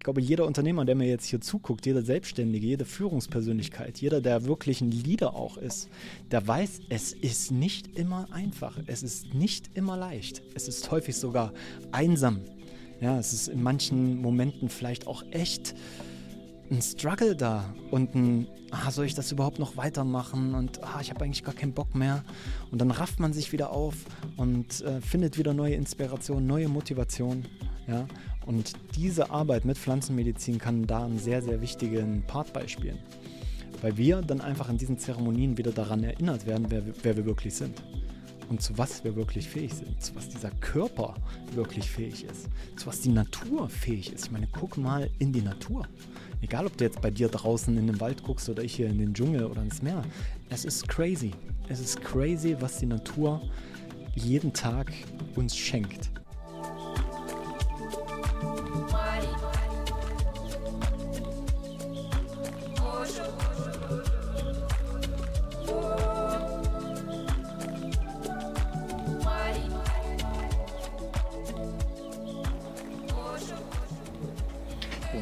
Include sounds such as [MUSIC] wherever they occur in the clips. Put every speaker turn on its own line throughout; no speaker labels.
Ich glaube, jeder Unternehmer, der mir jetzt hier zuguckt, jeder Selbstständige, jede Führungspersönlichkeit, jeder, der wirklich ein Leader auch ist, der weiß, es ist nicht immer einfach. Es ist nicht immer leicht. Es ist häufig sogar einsam. Ja, es ist in manchen Momenten vielleicht auch echt ein Struggle da und ein, ah, soll ich das überhaupt noch weitermachen und ah, ich habe eigentlich gar keinen Bock mehr. Und dann rafft man sich wieder auf und äh, findet wieder neue Inspiration, neue Motivation. Ja? Und diese Arbeit mit Pflanzenmedizin kann da einen sehr, sehr wichtigen Part beispielen. Weil wir dann einfach in diesen Zeremonien wieder daran erinnert werden, wer, wer wir wirklich sind. Und zu was wir wirklich fähig sind. Zu was dieser Körper wirklich fähig ist. Zu was die Natur fähig ist. Ich meine, guck mal in die Natur. Egal, ob du jetzt bei dir draußen in den Wald guckst oder ich hier in den Dschungel oder ins Meer. Es ist crazy. Es ist crazy, was die Natur jeden Tag uns schenkt.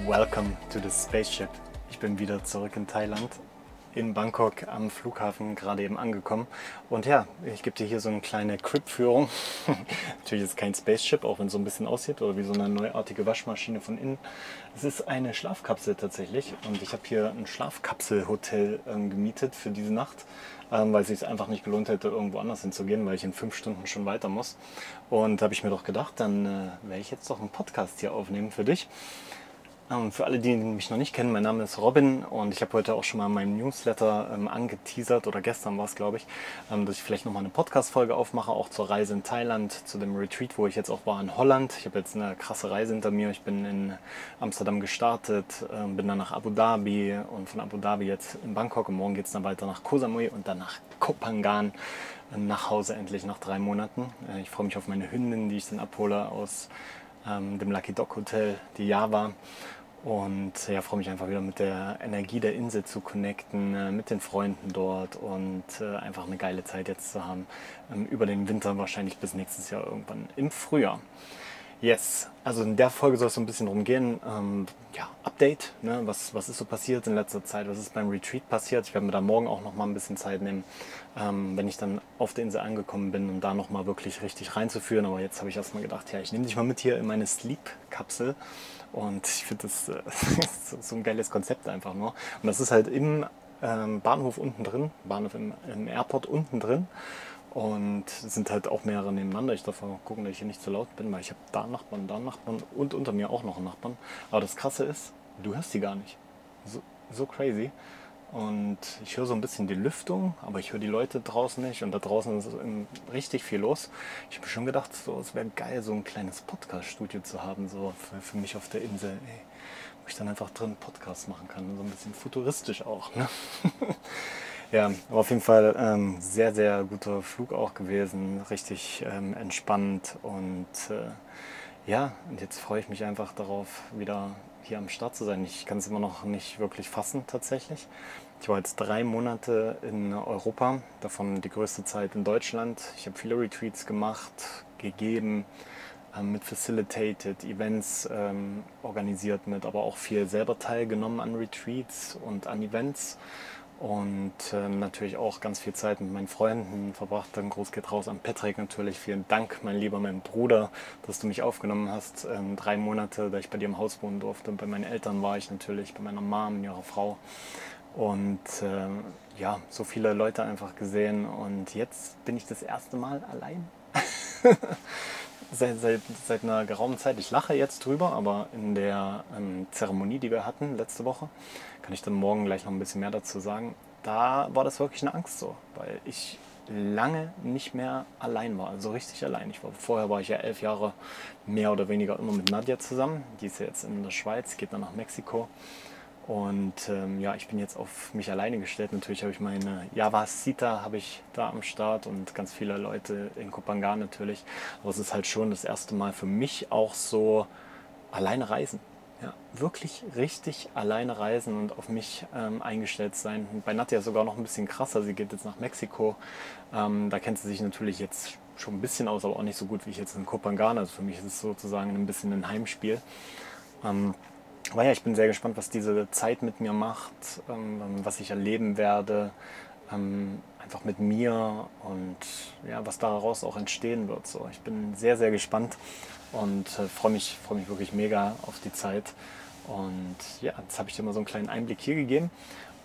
Welcome to the spaceship. Ich bin wieder zurück in Thailand, in Bangkok am Flughafen gerade eben angekommen. Und ja, ich gebe dir hier so eine kleine Crip-Führung. [LAUGHS] Natürlich ist es kein Spaceship, auch wenn es so ein bisschen aussieht, oder wie so eine neuartige Waschmaschine von innen. Es ist eine Schlafkapsel tatsächlich. Und ich habe hier ein Schlafkapselhotel ähm, gemietet für diese Nacht. Ähm, weil es sich einfach nicht gelohnt hätte, irgendwo anders hinzugehen, weil ich in fünf Stunden schon weiter muss. Und da habe ich mir doch gedacht, dann äh, werde ich jetzt doch einen Podcast hier aufnehmen für dich. Ähm, für alle, die mich noch nicht kennen, mein Name ist Robin und ich habe heute auch schon mal in meinem Newsletter ähm, angeteasert oder gestern war es, glaube ich, ähm, dass ich vielleicht nochmal eine Podcast-Folge aufmache, auch zur Reise in Thailand, zu dem Retreat, wo ich jetzt auch war in Holland. Ich habe jetzt eine krasse Reise hinter mir. Ich bin in Amsterdam gestartet, ähm, bin dann nach Abu Dhabi und von Abu Dhabi jetzt in Bangkok und morgen geht es dann weiter nach Koh Samui und dann nach Kopangan äh, nach Hause endlich nach drei Monaten. Äh, ich freue mich auf meine Hündin, die ich dann abhole aus ähm, dem Lucky Dog Hotel, die Java. Und ja, freue mich einfach wieder mit der Energie der Insel zu connecten, äh, mit den Freunden dort und äh, einfach eine geile Zeit jetzt zu haben. Ähm, über den Winter wahrscheinlich bis nächstes Jahr irgendwann im Frühjahr. Yes, also in der Folge soll es so ein bisschen darum gehen, ähm, ja, Update, ne? was, was ist so passiert in letzter Zeit, was ist beim Retreat passiert. Ich werde mir da morgen auch noch mal ein bisschen Zeit nehmen, ähm, wenn ich dann auf der Insel angekommen bin, um da noch mal wirklich richtig reinzuführen. Aber jetzt habe ich erstmal gedacht, ja, ich nehme dich mal mit hier in meine Sleep-Kapsel und ich finde das, äh, [LAUGHS] so ein geiles Konzept einfach nur. Und das ist halt im ähm, Bahnhof unten drin, Bahnhof im, im Airport unten drin. Und sind halt auch mehrere nebeneinander. Ich darf mal gucken, dass ich hier nicht zu laut bin, weil ich habe da Nachbarn, da einen Nachbarn und unter mir auch noch einen Nachbarn. Aber das Krasse ist, du hörst die gar nicht. So, so crazy. Und ich höre so ein bisschen die Lüftung, aber ich höre die Leute draußen nicht. Und da draußen ist richtig viel los. Ich habe schon gedacht, so, es wäre geil, so ein kleines Podcast-Studio zu haben, so für, für, mich auf der Insel. Ey, wo ich dann einfach drin Podcasts machen kann. So ein bisschen futuristisch auch. Ne? [LAUGHS] ja, aber auf jeden Fall ähm, sehr, sehr guter Flug auch gewesen. Richtig ähm, entspannt. Und äh, ja, und jetzt freue ich mich einfach darauf, wieder hier am Start zu sein. Ich kann es immer noch nicht wirklich fassen tatsächlich. Ich war jetzt drei Monate in Europa, davon die größte Zeit in Deutschland. Ich habe viele Retreats gemacht, gegeben, ähm, mit facilitated, Events ähm, organisiert mit, aber auch viel selber teilgenommen an Retreats und an Events und äh, natürlich auch ganz viel Zeit mit meinen Freunden verbracht. Dann groß geht raus an Patrick natürlich. Vielen Dank, mein lieber, mein Bruder, dass du mich aufgenommen hast. Ähm, drei Monate, da ich bei dir im Haus wohnen durfte. Bei meinen Eltern war ich natürlich, bei meiner Mom, ihrer Frau. Und äh, ja, so viele Leute einfach gesehen. Und jetzt bin ich das erste Mal allein. [LAUGHS] seit, seit, seit einer geraumen Zeit. Ich lache jetzt drüber, aber in der ähm, Zeremonie, die wir hatten letzte Woche, kann ich dann morgen gleich noch ein bisschen mehr dazu sagen. Da war das wirklich eine Angst so, weil ich lange nicht mehr allein war, also richtig allein. Ich war, vorher war ich ja elf Jahre mehr oder weniger immer mit Nadja zusammen. Die ist ja jetzt in der Schweiz, geht dann nach Mexiko. Und ähm, ja, ich bin jetzt auf mich alleine gestellt. Natürlich habe ich meine Java Sita habe ich da am Start und ganz viele Leute in Kopangan natürlich. Aber es ist halt schon das erste Mal für mich auch so alleine reisen. Ja, wirklich richtig alleine reisen und auf mich ähm, eingestellt sein. Bei Nadja sogar noch ein bisschen krasser. Sie geht jetzt nach Mexiko. Ähm, da kennt sie sich natürlich jetzt schon ein bisschen aus, aber auch nicht so gut wie ich jetzt in Kopangan. Also für mich ist es sozusagen ein bisschen ein Heimspiel. Ähm, aber ja, ich bin sehr gespannt, was diese Zeit mit mir macht, ähm, was ich erleben werde, ähm, einfach mit mir und ja, was daraus auch entstehen wird. So, ich bin sehr, sehr gespannt und äh, freue mich, freu mich wirklich mega auf die Zeit. Und ja, jetzt habe ich dir mal so einen kleinen Einblick hier gegeben.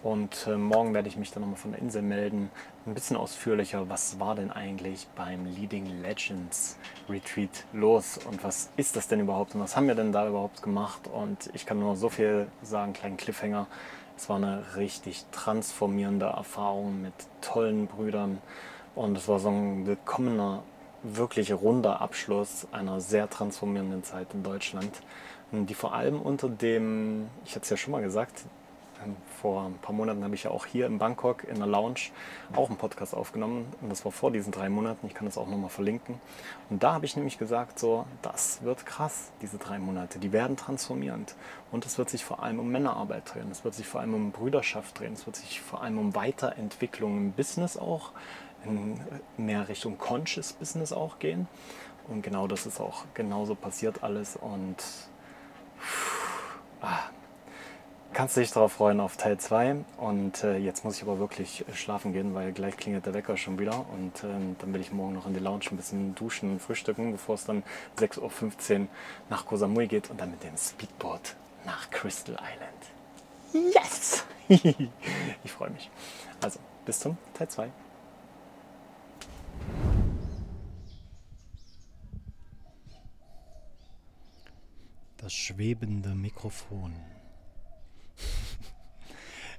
Und äh, morgen werde ich mich dann nochmal von der Insel melden. Ein bisschen ausführlicher, was war denn eigentlich beim Leading Legends Retreat los und was ist das denn überhaupt und was haben wir denn da überhaupt gemacht? Und ich kann nur so viel sagen, kleinen Cliffhanger. Es war eine richtig transformierende Erfahrung mit tollen Brüdern und es war so ein willkommener, wirklich runder Abschluss einer sehr transformierenden Zeit in Deutschland, die vor allem unter dem, ich hatte es ja schon mal gesagt, vor ein paar Monaten habe ich ja auch hier in Bangkok in der Lounge auch einen Podcast aufgenommen und das war vor diesen drei Monaten. Ich kann das auch nochmal verlinken. Und da habe ich nämlich gesagt, so, das wird krass, diese drei Monate, die werden transformierend. Und es wird sich vor allem um Männerarbeit drehen, es wird sich vor allem um Brüderschaft drehen, es wird sich vor allem um Weiterentwicklung im Business auch, in mehr Richtung Conscious Business auch gehen. Und genau das ist auch genauso passiert alles und ah, kannst du dich darauf freuen auf Teil 2. Und äh, jetzt muss ich aber wirklich schlafen gehen, weil gleich klingelt der Wecker schon wieder. Und ähm, dann will ich morgen noch in die Lounge ein bisschen duschen und frühstücken, bevor es dann 6.15 Uhr nach Koh Samui geht und dann mit dem Speedboat nach Crystal Island. Yes! [LAUGHS] ich freue mich. Also, bis zum Teil 2. Das schwebende Mikrofon.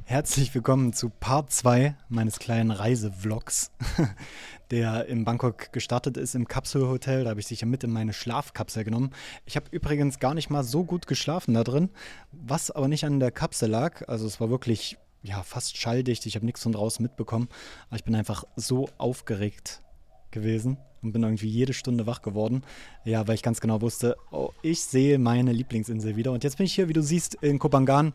Herzlich willkommen zu Part 2 meines kleinen Reisevlogs, [LAUGHS] der in Bangkok gestartet ist im Kapselhotel. Da habe ich sicher mit in meine Schlafkapsel genommen. Ich habe übrigens gar nicht mal so gut geschlafen da drin, was aber nicht an der Kapsel lag. Also es war wirklich ja, fast schalldicht. Ich habe nichts von draußen mitbekommen. Aber ich bin einfach so aufgeregt gewesen und bin irgendwie jede Stunde wach geworden. Ja, weil ich ganz genau wusste, oh, ich sehe meine Lieblingsinsel wieder. Und jetzt bin ich hier, wie du siehst, in Kopangan.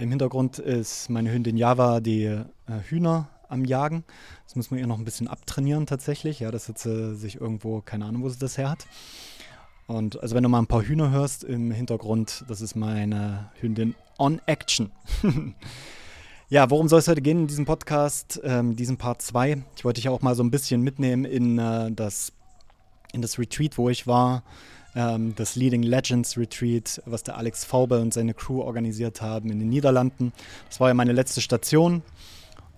Im Hintergrund ist meine Hündin Java die äh, Hühner am Jagen. Das muss man ihr noch ein bisschen abtrainieren tatsächlich. Ja, das hat sie sich irgendwo, keine Ahnung, wo sie das her hat. Und also wenn du mal ein paar Hühner hörst im Hintergrund, das ist meine Hündin on Action. [LAUGHS] ja, worum soll es heute gehen in diesem Podcast, ähm, diesem Part 2? Ich wollte dich auch mal so ein bisschen mitnehmen in, äh, das, in das Retreat, wo ich war ähm, das Leading Legends Retreat, was der Alex Faube und seine Crew organisiert haben in den Niederlanden. Das war ja meine letzte Station.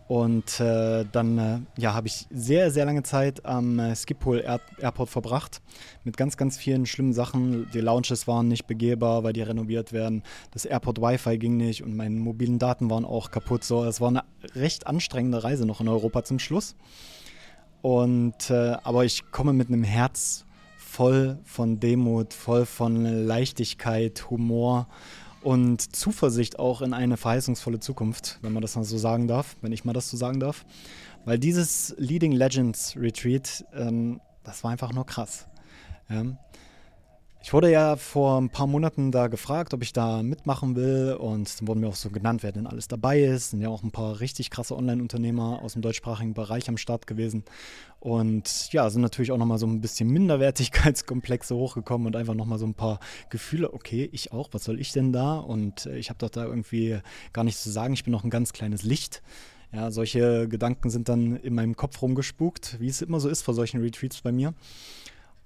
Und äh, dann äh, ja, habe ich sehr, sehr lange Zeit am äh, Schiphol Air Airport verbracht. Mit ganz, ganz vielen schlimmen Sachen. Die Lounges waren nicht begehbar, weil die renoviert werden. Das Airport Wi-Fi ging nicht und meine mobilen Daten waren auch kaputt. So, es war eine recht anstrengende Reise noch in Europa zum Schluss. Und äh, aber ich komme mit einem Herz voll von Demut, voll von Leichtigkeit, Humor und Zuversicht auch in eine verheißungsvolle Zukunft, wenn man das mal so sagen darf, wenn ich mal das so sagen darf. Weil dieses Leading Legends Retreat, ähm, das war einfach nur krass. Ja. Ich wurde ja vor ein paar Monaten da gefragt, ob ich da mitmachen will und dann wurden mir auch so genannt, wer denn alles dabei ist. Sind ja auch ein paar richtig krasse Online-Unternehmer aus dem deutschsprachigen Bereich am Start gewesen und ja, sind natürlich auch nochmal so ein bisschen Minderwertigkeitskomplexe hochgekommen und einfach nochmal so ein paar Gefühle, okay, ich auch, was soll ich denn da? Und äh, ich habe doch da irgendwie gar nichts zu sagen, ich bin noch ein ganz kleines Licht. Ja, solche Gedanken sind dann in meinem Kopf rumgespukt, wie es immer so ist vor solchen Retreats bei mir.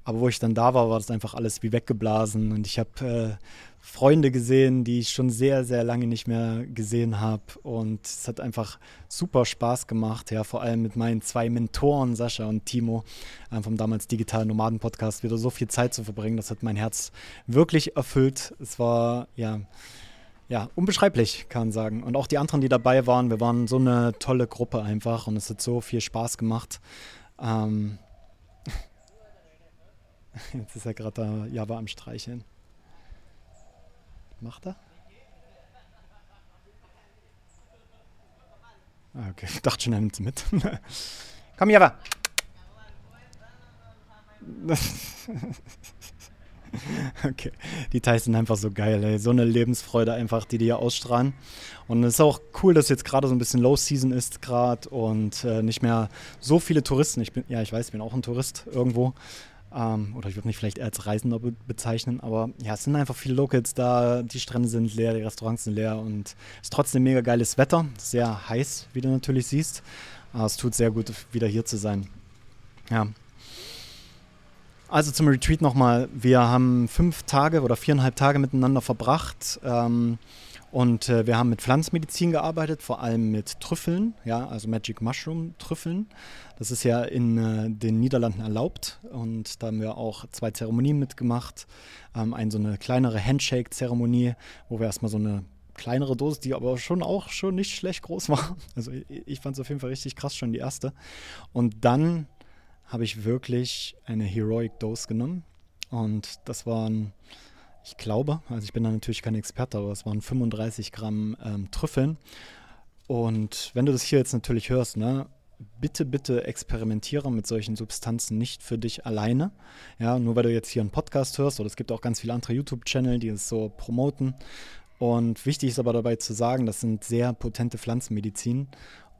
Aber wo ich dann da war, war das einfach alles wie weggeblasen. Und ich habe äh, Freunde gesehen, die ich schon sehr, sehr lange nicht mehr gesehen habe. Und es hat einfach super Spaß gemacht. Ja, vor allem mit meinen zwei Mentoren, Sascha und Timo, äh, vom damals Digitalen Nomaden Podcast, wieder so viel Zeit zu verbringen. Das hat mein Herz wirklich erfüllt. Es war, ja, ja, unbeschreiblich, kann man sagen. Und auch die anderen, die dabei waren, wir waren so eine tolle Gruppe einfach und es hat so viel Spaß gemacht. Ähm, [LAUGHS] Jetzt ist er gerade da Java am Streicheln. Macht er? Ah, okay, ich [LAUGHS] dachte schon, er nimmt mit. [LAUGHS] Komm, Java! okay, die Thais sind einfach so geil, ey. So eine Lebensfreude einfach, die die hier ausstrahlen. Und es ist auch cool, dass jetzt gerade so ein bisschen Low Season ist gerade und äh, nicht mehr so viele Touristen. Ich bin, ja, ich weiß, ich bin auch ein Tourist irgendwo. Ähm, oder ich würde mich vielleicht als Reisender be bezeichnen, aber ja, es sind einfach viele Locals da, die Strände sind leer, die Restaurants sind leer und es ist trotzdem mega geiles Wetter, sehr heiß, wie du natürlich siehst. Aber es tut sehr gut, wieder hier zu sein. Ja. Also zum Retreat nochmal. Wir haben fünf Tage oder viereinhalb Tage miteinander verbracht. Ähm, und äh, wir haben mit Pflanzmedizin gearbeitet, vor allem mit Trüffeln, ja, also Magic Mushroom Trüffeln. Das ist ja in äh, den Niederlanden erlaubt und da haben wir auch zwei Zeremonien mitgemacht. Ähm, eine so eine kleinere Handshake-Zeremonie, wo wir erstmal so eine kleinere Dosis, die aber schon auch schon nicht schlecht groß war. [LAUGHS] Also ich, ich fand es auf jeden Fall richtig krass, schon die erste. Und dann habe ich wirklich eine Heroic Dose genommen und das waren ich glaube, also ich bin da natürlich kein Experte, aber es waren 35 Gramm ähm, Trüffeln. Und wenn du das hier jetzt natürlich hörst, ne, bitte, bitte experimentiere mit solchen Substanzen nicht für dich alleine. Ja, nur weil du jetzt hier einen Podcast hörst, oder es gibt auch ganz viele andere YouTube-Channel, die es so promoten. Und wichtig ist aber dabei zu sagen, das sind sehr potente Pflanzenmedizin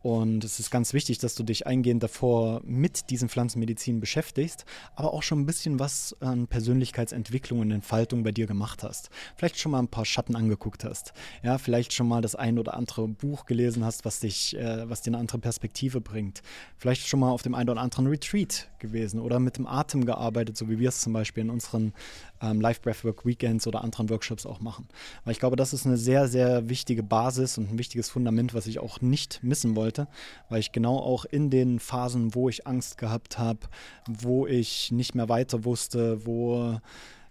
und es ist ganz wichtig, dass du dich eingehend davor mit diesen Pflanzenmedizin beschäftigst, aber auch schon ein bisschen was an Persönlichkeitsentwicklung und Entfaltung bei dir gemacht hast. Vielleicht schon mal ein paar Schatten angeguckt hast. Ja, vielleicht schon mal das ein oder andere Buch gelesen hast, was dich, äh, was dir eine andere Perspektive bringt. Vielleicht schon mal auf dem einen oder anderen Retreat gewesen oder mit dem Atem gearbeitet, so wie wir es zum Beispiel in unseren ähm, Live Breathwork Weekends oder anderen Workshops auch machen. Weil ich glaube, das ist eine sehr, sehr wichtige Basis und ein wichtiges Fundament, was ich auch nicht missen wollte, weil ich genau auch in den Phasen, wo ich Angst gehabt habe, wo ich nicht mehr weiter wusste, wo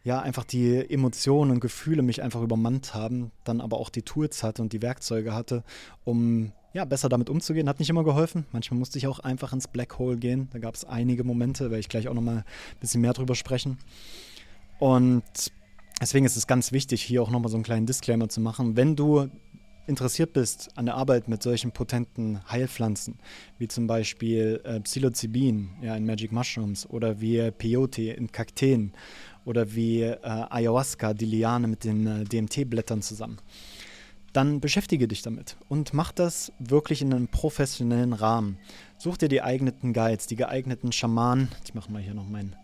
ja, einfach die Emotionen und Gefühle mich einfach übermannt haben, dann aber auch die Tools hatte und die Werkzeuge hatte, um ja, besser damit umzugehen. Hat nicht immer geholfen. Manchmal musste ich auch einfach ins Black Hole gehen. Da gab es einige Momente, werde ich gleich auch nochmal ein bisschen mehr drüber sprechen. Und deswegen ist es ganz wichtig, hier auch nochmal so einen kleinen Disclaimer zu machen. Wenn du interessiert bist an der Arbeit mit solchen potenten Heilpflanzen, wie zum Beispiel äh, Psilocybin ja, in Magic Mushrooms oder wie Peyote in Kakteen oder wie äh, Ayahuasca, die Liane mit den äh, DMT-Blättern zusammen, dann beschäftige dich damit und mach das wirklich in einem professionellen Rahmen. Such dir die geeigneten Guides, die geeigneten Schamanen. Ich mache mal hier noch meinen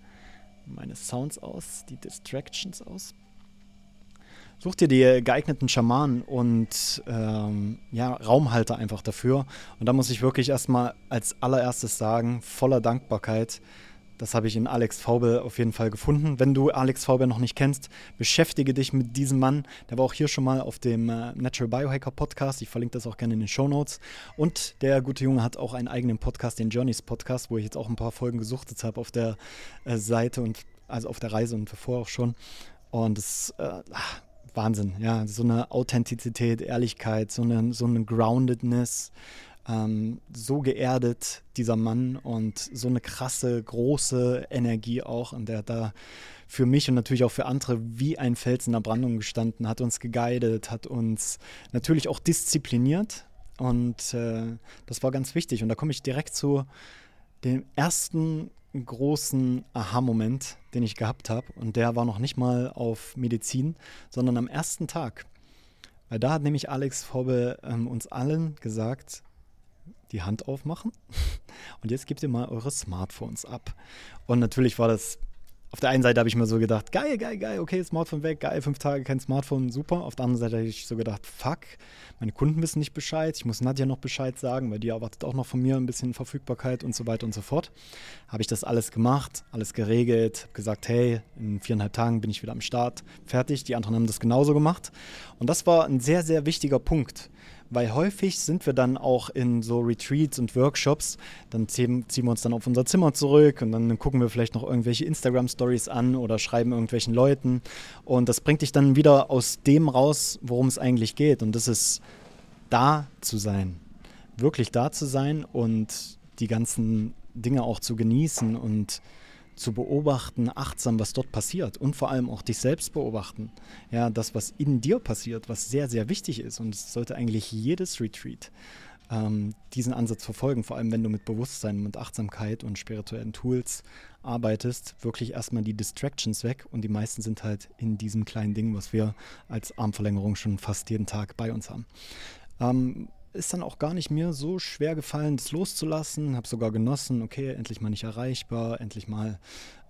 meine Sounds aus, die Distractions aus. Such dir die geeigneten Schamanen und ähm, ja, Raumhalter einfach dafür. Und da muss ich wirklich erstmal als allererstes sagen, voller Dankbarkeit, das habe ich in Alex Faubel auf jeden Fall gefunden. Wenn du Alex Faubel noch nicht kennst, beschäftige dich mit diesem Mann. Der war auch hier schon mal auf dem äh, Natural Biohacker Podcast. Ich verlinke das auch gerne in den Show Notes. Und der gute Junge hat auch einen eigenen Podcast, den Journeys Podcast, wo ich jetzt auch ein paar Folgen gesuchtet habe auf der äh, Seite und also auf der Reise und davor auch schon. Und es äh, Wahnsinn, ja, so eine Authentizität, Ehrlichkeit, so eine, so eine Groundedness ähm, so geerdet, dieser Mann, und so eine krasse, große Energie auch. Und der hat da für mich und natürlich auch für andere wie ein Fels in der Brandung gestanden, hat uns geguidet, hat uns natürlich auch diszipliniert. Und äh, das war ganz wichtig. Und da komme ich direkt zu dem ersten großen Aha-Moment, den ich gehabt habe. Und der war noch nicht mal auf Medizin, sondern am ersten Tag. Weil da hat nämlich Alex Vorbe ähm, uns allen gesagt, die Hand aufmachen. [LAUGHS] Und jetzt gebt ihr mal eure Smartphones ab. Und natürlich war das auf der einen Seite habe ich mir so gedacht, geil, geil, geil, okay, Smartphone weg, geil, fünf Tage kein Smartphone, super. Auf der anderen Seite habe ich so gedacht, fuck, meine Kunden wissen nicht Bescheid, ich muss Nadja noch Bescheid sagen, weil die erwartet auch noch von mir ein bisschen Verfügbarkeit und so weiter und so fort. Habe ich das alles gemacht, alles geregelt, gesagt, hey, in viereinhalb Tagen bin ich wieder am Start, fertig. Die anderen haben das genauso gemacht. Und das war ein sehr, sehr wichtiger Punkt weil häufig sind wir dann auch in so Retreats und Workshops, dann ziehen, ziehen wir uns dann auf unser Zimmer zurück und dann gucken wir vielleicht noch irgendwelche Instagram-Stories an oder schreiben irgendwelchen Leuten. Und das bringt dich dann wieder aus dem raus, worum es eigentlich geht. Und das ist da zu sein, wirklich da zu sein und die ganzen Dinge auch zu genießen und zu beobachten, achtsam, was dort passiert und vor allem auch dich selbst beobachten. Ja, das, was in dir passiert, was sehr, sehr wichtig ist und es sollte eigentlich jedes Retreat ähm, diesen Ansatz verfolgen, vor allem wenn du mit Bewusstsein, mit Achtsamkeit und spirituellen Tools arbeitest, wirklich erstmal die Distractions weg und die meisten sind halt in diesem kleinen Ding, was wir als Armverlängerung schon fast jeden Tag bei uns haben. Ähm, ist dann auch gar nicht mir so schwer gefallen, das loszulassen. Habe sogar genossen, okay, endlich mal nicht erreichbar, endlich mal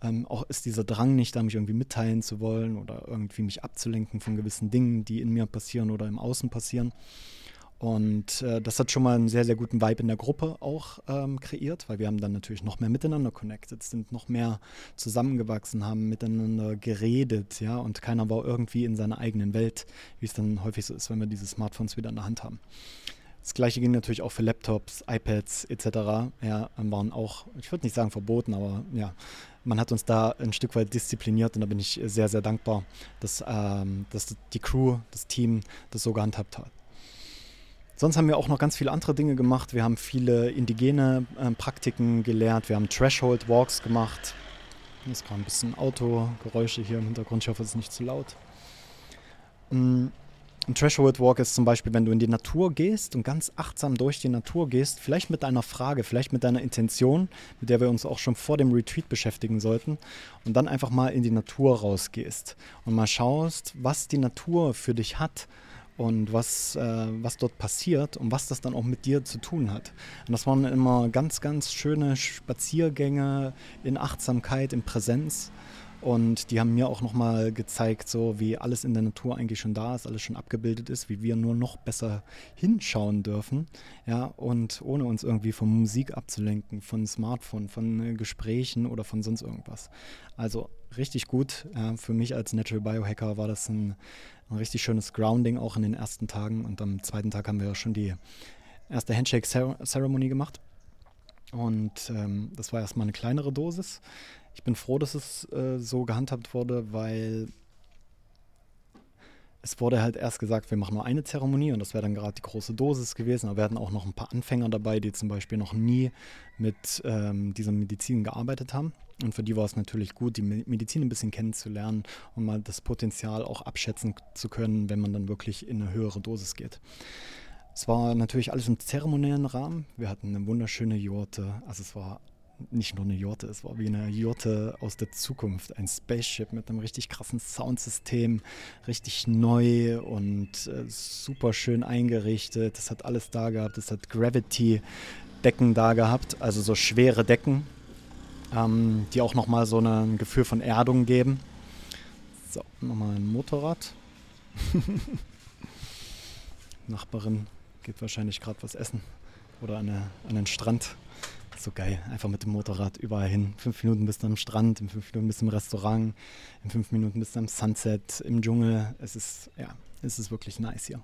ähm, auch ist dieser Drang nicht da, mich irgendwie mitteilen zu wollen oder irgendwie mich abzulenken von gewissen Dingen, die in mir passieren oder im Außen passieren. Und äh, das hat schon mal einen sehr, sehr guten Vibe in der Gruppe auch ähm, kreiert, weil wir haben dann natürlich noch mehr miteinander connected, sind noch mehr zusammengewachsen, haben miteinander geredet, ja, und keiner war irgendwie in seiner eigenen Welt, wie es dann häufig so ist, wenn wir diese Smartphones wieder in der Hand haben. Das gleiche ging natürlich auch für Laptops, iPads etc. Ja, waren auch, ich würde nicht sagen verboten, aber ja, man hat uns da ein Stück weit diszipliniert und da bin ich sehr, sehr dankbar, dass, ähm, dass die Crew, das Team das so gehandhabt hat. Sonst haben wir auch noch ganz viele andere Dinge gemacht. Wir haben viele indigene äh, Praktiken gelehrt. Wir haben Threshold Walks gemacht. Ist gerade ein bisschen Autogeräusche hier im Hintergrund. Ich hoffe, es ist nicht zu laut. Ein Threshold Walk ist zum Beispiel, wenn du in die Natur gehst und ganz achtsam durch die Natur gehst, vielleicht mit deiner Frage, vielleicht mit deiner Intention, mit der wir uns auch schon vor dem Retreat beschäftigen sollten, und dann einfach mal in die Natur rausgehst und mal schaust, was die Natur für dich hat und was, äh, was dort passiert und was das dann auch mit dir zu tun hat. Und das waren immer ganz, ganz schöne Spaziergänge in Achtsamkeit, in Präsenz. Und die haben mir auch nochmal gezeigt, so wie alles in der Natur eigentlich schon da ist, alles schon abgebildet ist, wie wir nur noch besser hinschauen dürfen. Ja, und ohne uns irgendwie von Musik abzulenken, von Smartphone, von äh, Gesprächen oder von sonst irgendwas. Also richtig gut. Ja, für mich als Natural Biohacker war das ein, ein richtig schönes Grounding auch in den ersten Tagen. Und am zweiten Tag haben wir ja schon die erste Handshake-Ceremony gemacht. Und ähm, das war erstmal eine kleinere Dosis. Ich bin froh, dass es äh, so gehandhabt wurde, weil es wurde halt erst gesagt, wir machen nur eine Zeremonie und das wäre dann gerade die große Dosis gewesen. Aber wir hatten auch noch ein paar Anfänger dabei, die zum Beispiel noch nie mit ähm, dieser Medizin gearbeitet haben. Und für die war es natürlich gut, die Medizin ein bisschen kennenzulernen und mal das Potenzial auch abschätzen zu können, wenn man dann wirklich in eine höhere Dosis geht. Es war natürlich alles im zeremoniellen Rahmen. Wir hatten eine wunderschöne Jurte. Also es war nicht nur eine Jurte, es war wie eine Jurte aus der Zukunft. Ein Spaceship mit einem richtig krassen Soundsystem, richtig neu und äh, super schön eingerichtet. Es hat alles da gehabt. Es hat Gravity-Decken da gehabt, also so schwere Decken, ähm, die auch nochmal so ein Gefühl von Erdung geben. So, nochmal ein Motorrad. [LAUGHS] Nachbarin geht wahrscheinlich gerade was essen oder an, eine, an den Strand. So geil, einfach mit dem Motorrad überall hin. Fünf Minuten bist du am Strand, in fünf Minuten bist du im Restaurant, in fünf Minuten bist du am Sunset, im Dschungel. Es ist, ja, es ist wirklich nice hier.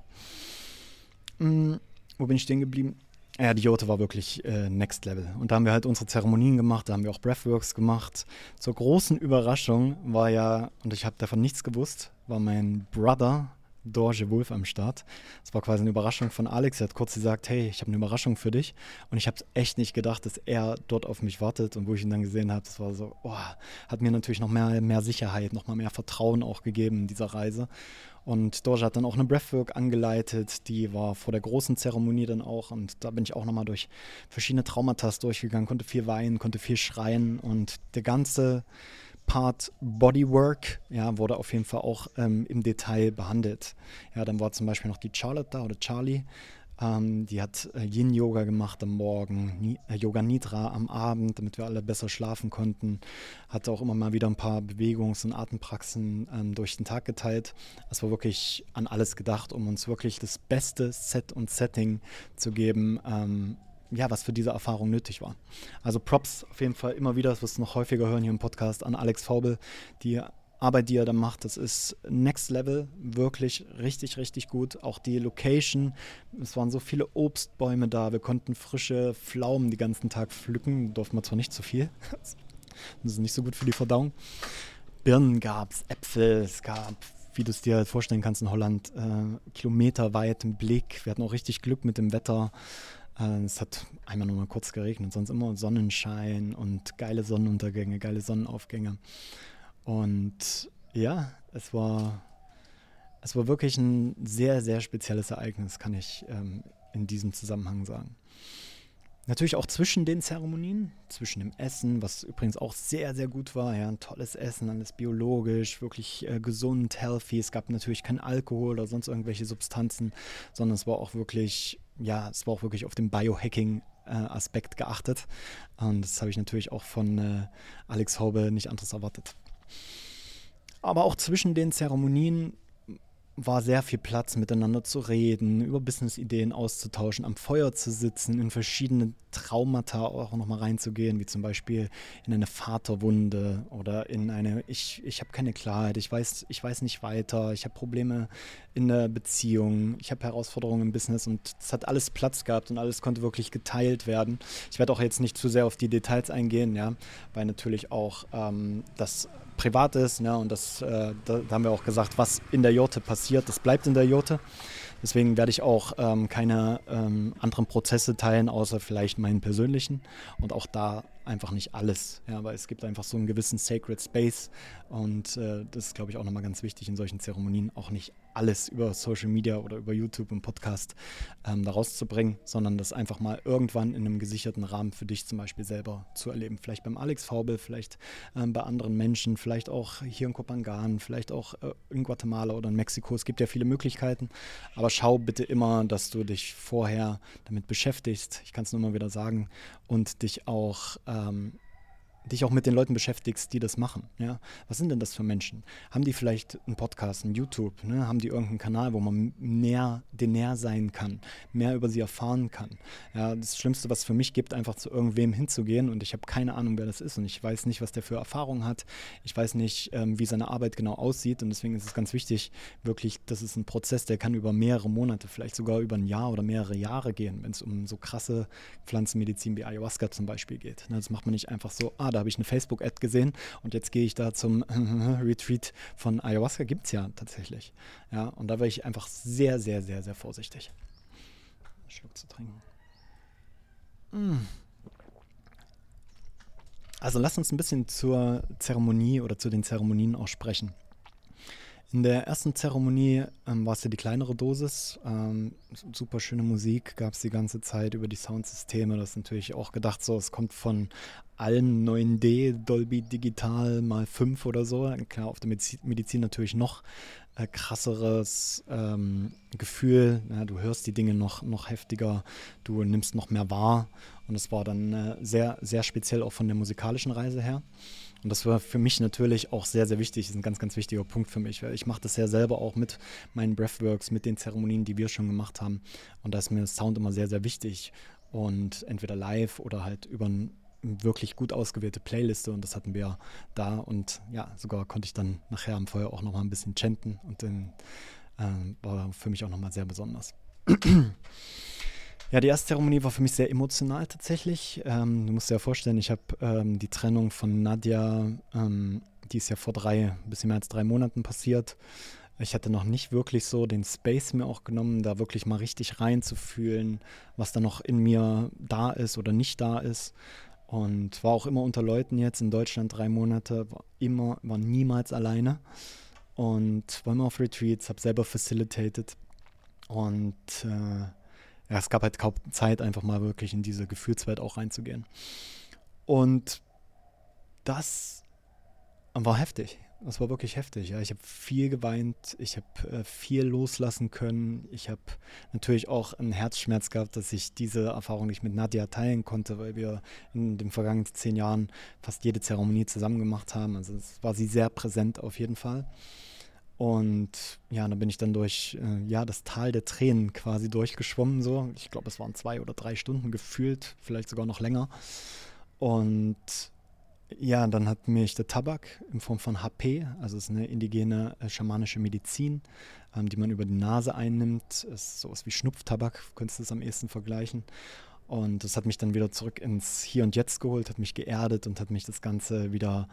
Hm, wo bin ich stehen geblieben? Ja, die Jote war wirklich äh, next level. Und da haben wir halt unsere Zeremonien gemacht, da haben wir auch Breathworks gemacht. Zur großen Überraschung war ja, und ich habe davon nichts gewusst, war mein Brother Dorje Wolf am Start. Das war quasi eine Überraschung von Alex. Er hat kurz gesagt, hey, ich habe eine Überraschung für dich. Und ich habe echt nicht gedacht, dass er dort auf mich wartet. Und wo ich ihn dann gesehen habe, das war so, oh, hat mir natürlich noch mehr, mehr Sicherheit, noch mal mehr Vertrauen auch gegeben in dieser Reise. Und Dorje hat dann auch eine Breathwork angeleitet, die war vor der großen Zeremonie dann auch. Und da bin ich auch nochmal durch verschiedene Traumata durchgegangen, konnte viel weinen, konnte viel schreien. Und der ganze Part Bodywork ja, wurde auf jeden Fall auch ähm, im Detail behandelt. Ja, dann war zum Beispiel noch die Charlotte da oder Charlie. Ähm, die hat äh, Yin-Yoga gemacht am Morgen, Ni äh, Yoga Nidra am Abend, damit wir alle besser schlafen konnten. Hatte auch immer mal wieder ein paar Bewegungs- und Atempraxen ähm, durch den Tag geteilt. Es war wirklich an alles gedacht, um uns wirklich das beste Set und Setting zu geben, ähm, ja, was für diese Erfahrung nötig war. Also Props auf jeden Fall immer wieder, das wirst du noch häufiger hören hier im Podcast, an Alex Faubel. Die Arbeit, die er da macht, das ist Next Level, wirklich richtig, richtig gut. Auch die Location, es waren so viele Obstbäume da, wir konnten frische Pflaumen den ganzen Tag pflücken, durften wir zwar nicht zu viel, [LAUGHS] das ist nicht so gut für die Verdauung. Birnen gab es, Äpfel, es gab wie du es dir halt vorstellen kannst in Holland, äh, kilometerweiten Blick. Wir hatten auch richtig Glück mit dem Wetter. Äh, es hat einmal nur mal kurz geregnet, sonst immer Sonnenschein und geile Sonnenuntergänge, geile Sonnenaufgänge. Und ja, es war, es war wirklich ein sehr, sehr spezielles Ereignis, kann ich ähm, in diesem Zusammenhang sagen. Natürlich auch zwischen den Zeremonien, zwischen dem Essen, was übrigens auch sehr, sehr gut war. Ja, ein tolles Essen, alles biologisch, wirklich äh, gesund, healthy. Es gab natürlich kein Alkohol oder sonst irgendwelche Substanzen, sondern es war auch wirklich, ja, es war auch wirklich auf den Biohacking-Aspekt äh, geachtet. Und das habe ich natürlich auch von äh, Alex Haube nicht anderes erwartet. Aber auch zwischen den Zeremonien war sehr viel Platz, miteinander zu reden, über Business-Ideen auszutauschen, am Feuer zu sitzen, in verschiedene Traumata auch nochmal reinzugehen, wie zum Beispiel in eine Vaterwunde oder in eine, ich, ich habe keine Klarheit, ich weiß, ich weiß nicht weiter, ich habe Probleme in der Beziehung, ich habe Herausforderungen im Business und es hat alles Platz gehabt und alles konnte wirklich geteilt werden. Ich werde auch jetzt nicht zu sehr auf die Details eingehen, ja, weil natürlich auch ähm, das privat ist. Ne? Und das, äh, da, haben wir auch gesagt, was in der Jurte passiert, das bleibt in der Jurte. Deswegen werde ich auch ähm, keine ähm, anderen Prozesse teilen, außer vielleicht meinen persönlichen. Und auch da einfach nicht alles, ja, weil es gibt einfach so einen gewissen Sacred Space und äh, das ist, glaube ich, auch nochmal ganz wichtig in solchen Zeremonien, auch nicht alles über Social Media oder über YouTube und Podcast ähm, da rauszubringen, sondern das einfach mal irgendwann in einem gesicherten Rahmen für dich zum Beispiel selber zu erleben. Vielleicht beim Alex Faubel, vielleicht ähm, bei anderen Menschen, vielleicht auch hier in Kopangan, vielleicht auch äh, in Guatemala oder in Mexiko. Es gibt ja viele Möglichkeiten, aber schau bitte immer, dass du dich vorher damit beschäftigst. Ich kann es nur mal wieder sagen und dich auch äh, ähm, dich auch mit den Leuten beschäftigst, die das machen. Ja? Was sind denn das für Menschen? Haben die vielleicht einen Podcast, einen YouTube? Ne? Haben die irgendeinen Kanal, wo man näher, den näher sein kann, mehr über sie erfahren kann? Ja, das Schlimmste, was es für mich gibt, einfach zu irgendwem hinzugehen und ich habe keine Ahnung, wer das ist und ich weiß nicht, was der für Erfahrungen hat. Ich weiß nicht, ähm, wie seine Arbeit genau aussieht und deswegen ist es ganz wichtig, wirklich, das ist ein Prozess, der kann über mehrere Monate, vielleicht sogar über ein Jahr oder mehrere Jahre gehen, wenn es um so krasse Pflanzenmedizin wie Ayahuasca zum Beispiel geht. Ne? Das macht man nicht einfach so, ah, da habe ich eine Facebook-Ad gesehen und jetzt gehe ich da zum [LAUGHS] Retreat von Ayahuasca. Gibt es ja tatsächlich. Ja, und da war ich einfach sehr, sehr, sehr, sehr vorsichtig. Einen Schluck zu trinken. Mm. Also lass uns ein bisschen zur Zeremonie oder zu den Zeremonien auch sprechen. In der ersten Zeremonie ähm, war es ja die kleinere Dosis. Ähm, super schöne Musik gab es die ganze Zeit über die Soundsysteme. Das ist natürlich auch gedacht, so es kommt von allen 9D, Dolby Digital mal 5 oder so. Klar, auf der Medizin natürlich noch äh, krasseres ähm, Gefühl. Ja, du hörst die Dinge noch, noch heftiger, du nimmst noch mehr wahr. Und das war dann äh, sehr, sehr speziell auch von der musikalischen Reise her. Und das war für mich natürlich auch sehr, sehr wichtig. Das ist ein ganz, ganz wichtiger Punkt für mich. Weil ich mache das ja selber auch mit meinen Breathworks, mit den Zeremonien, die wir schon gemacht haben. Und da ist mir Sound immer sehr, sehr wichtig. Und entweder live oder halt über eine wirklich gut ausgewählte Playliste und das hatten wir da und ja, sogar konnte ich dann nachher am Feuer auch nochmal ein bisschen chanten und dann äh, war für mich auch nochmal sehr besonders. [CLEARS THROAT] Ja, die erste Zeremonie war für mich sehr emotional tatsächlich. Ähm, du musst dir ja vorstellen, ich habe ähm, die Trennung von Nadja, ähm, die ist ja vor drei, ein bisschen mehr als drei Monaten passiert. Ich hatte noch nicht wirklich so den Space mir auch genommen, da wirklich mal richtig reinzufühlen, was da noch in mir da ist oder nicht da ist. Und war auch immer unter Leuten jetzt in Deutschland drei Monate, war immer, war niemals alleine. Und war immer auf Retreats, habe selber facilitated. Und äh, ja, es gab halt kaum Zeit, einfach mal wirklich in diese Gefühlswelt auch reinzugehen. Und das war heftig. Das war wirklich heftig. Ja. Ich habe viel geweint, ich habe äh, viel loslassen können. Ich habe natürlich auch einen Herzschmerz gehabt, dass ich diese Erfahrung nicht mit Nadja teilen konnte, weil wir in den vergangenen zehn Jahren fast jede Zeremonie zusammen gemacht haben. Also es war sie sehr präsent auf jeden Fall. Und ja, dann bin ich dann durch äh, ja, das Tal der Tränen quasi durchgeschwommen. So. Ich glaube, es waren zwei oder drei Stunden gefühlt, vielleicht sogar noch länger. Und ja, dann hat mich der Tabak in Form von HP, also es ist eine indigene äh, schamanische Medizin, ähm, die man über die Nase einnimmt. Ist sowas wie Schnupftabak, könntest du es am ehesten vergleichen. Und das hat mich dann wieder zurück ins Hier und Jetzt geholt, hat mich geerdet und hat mich das Ganze wieder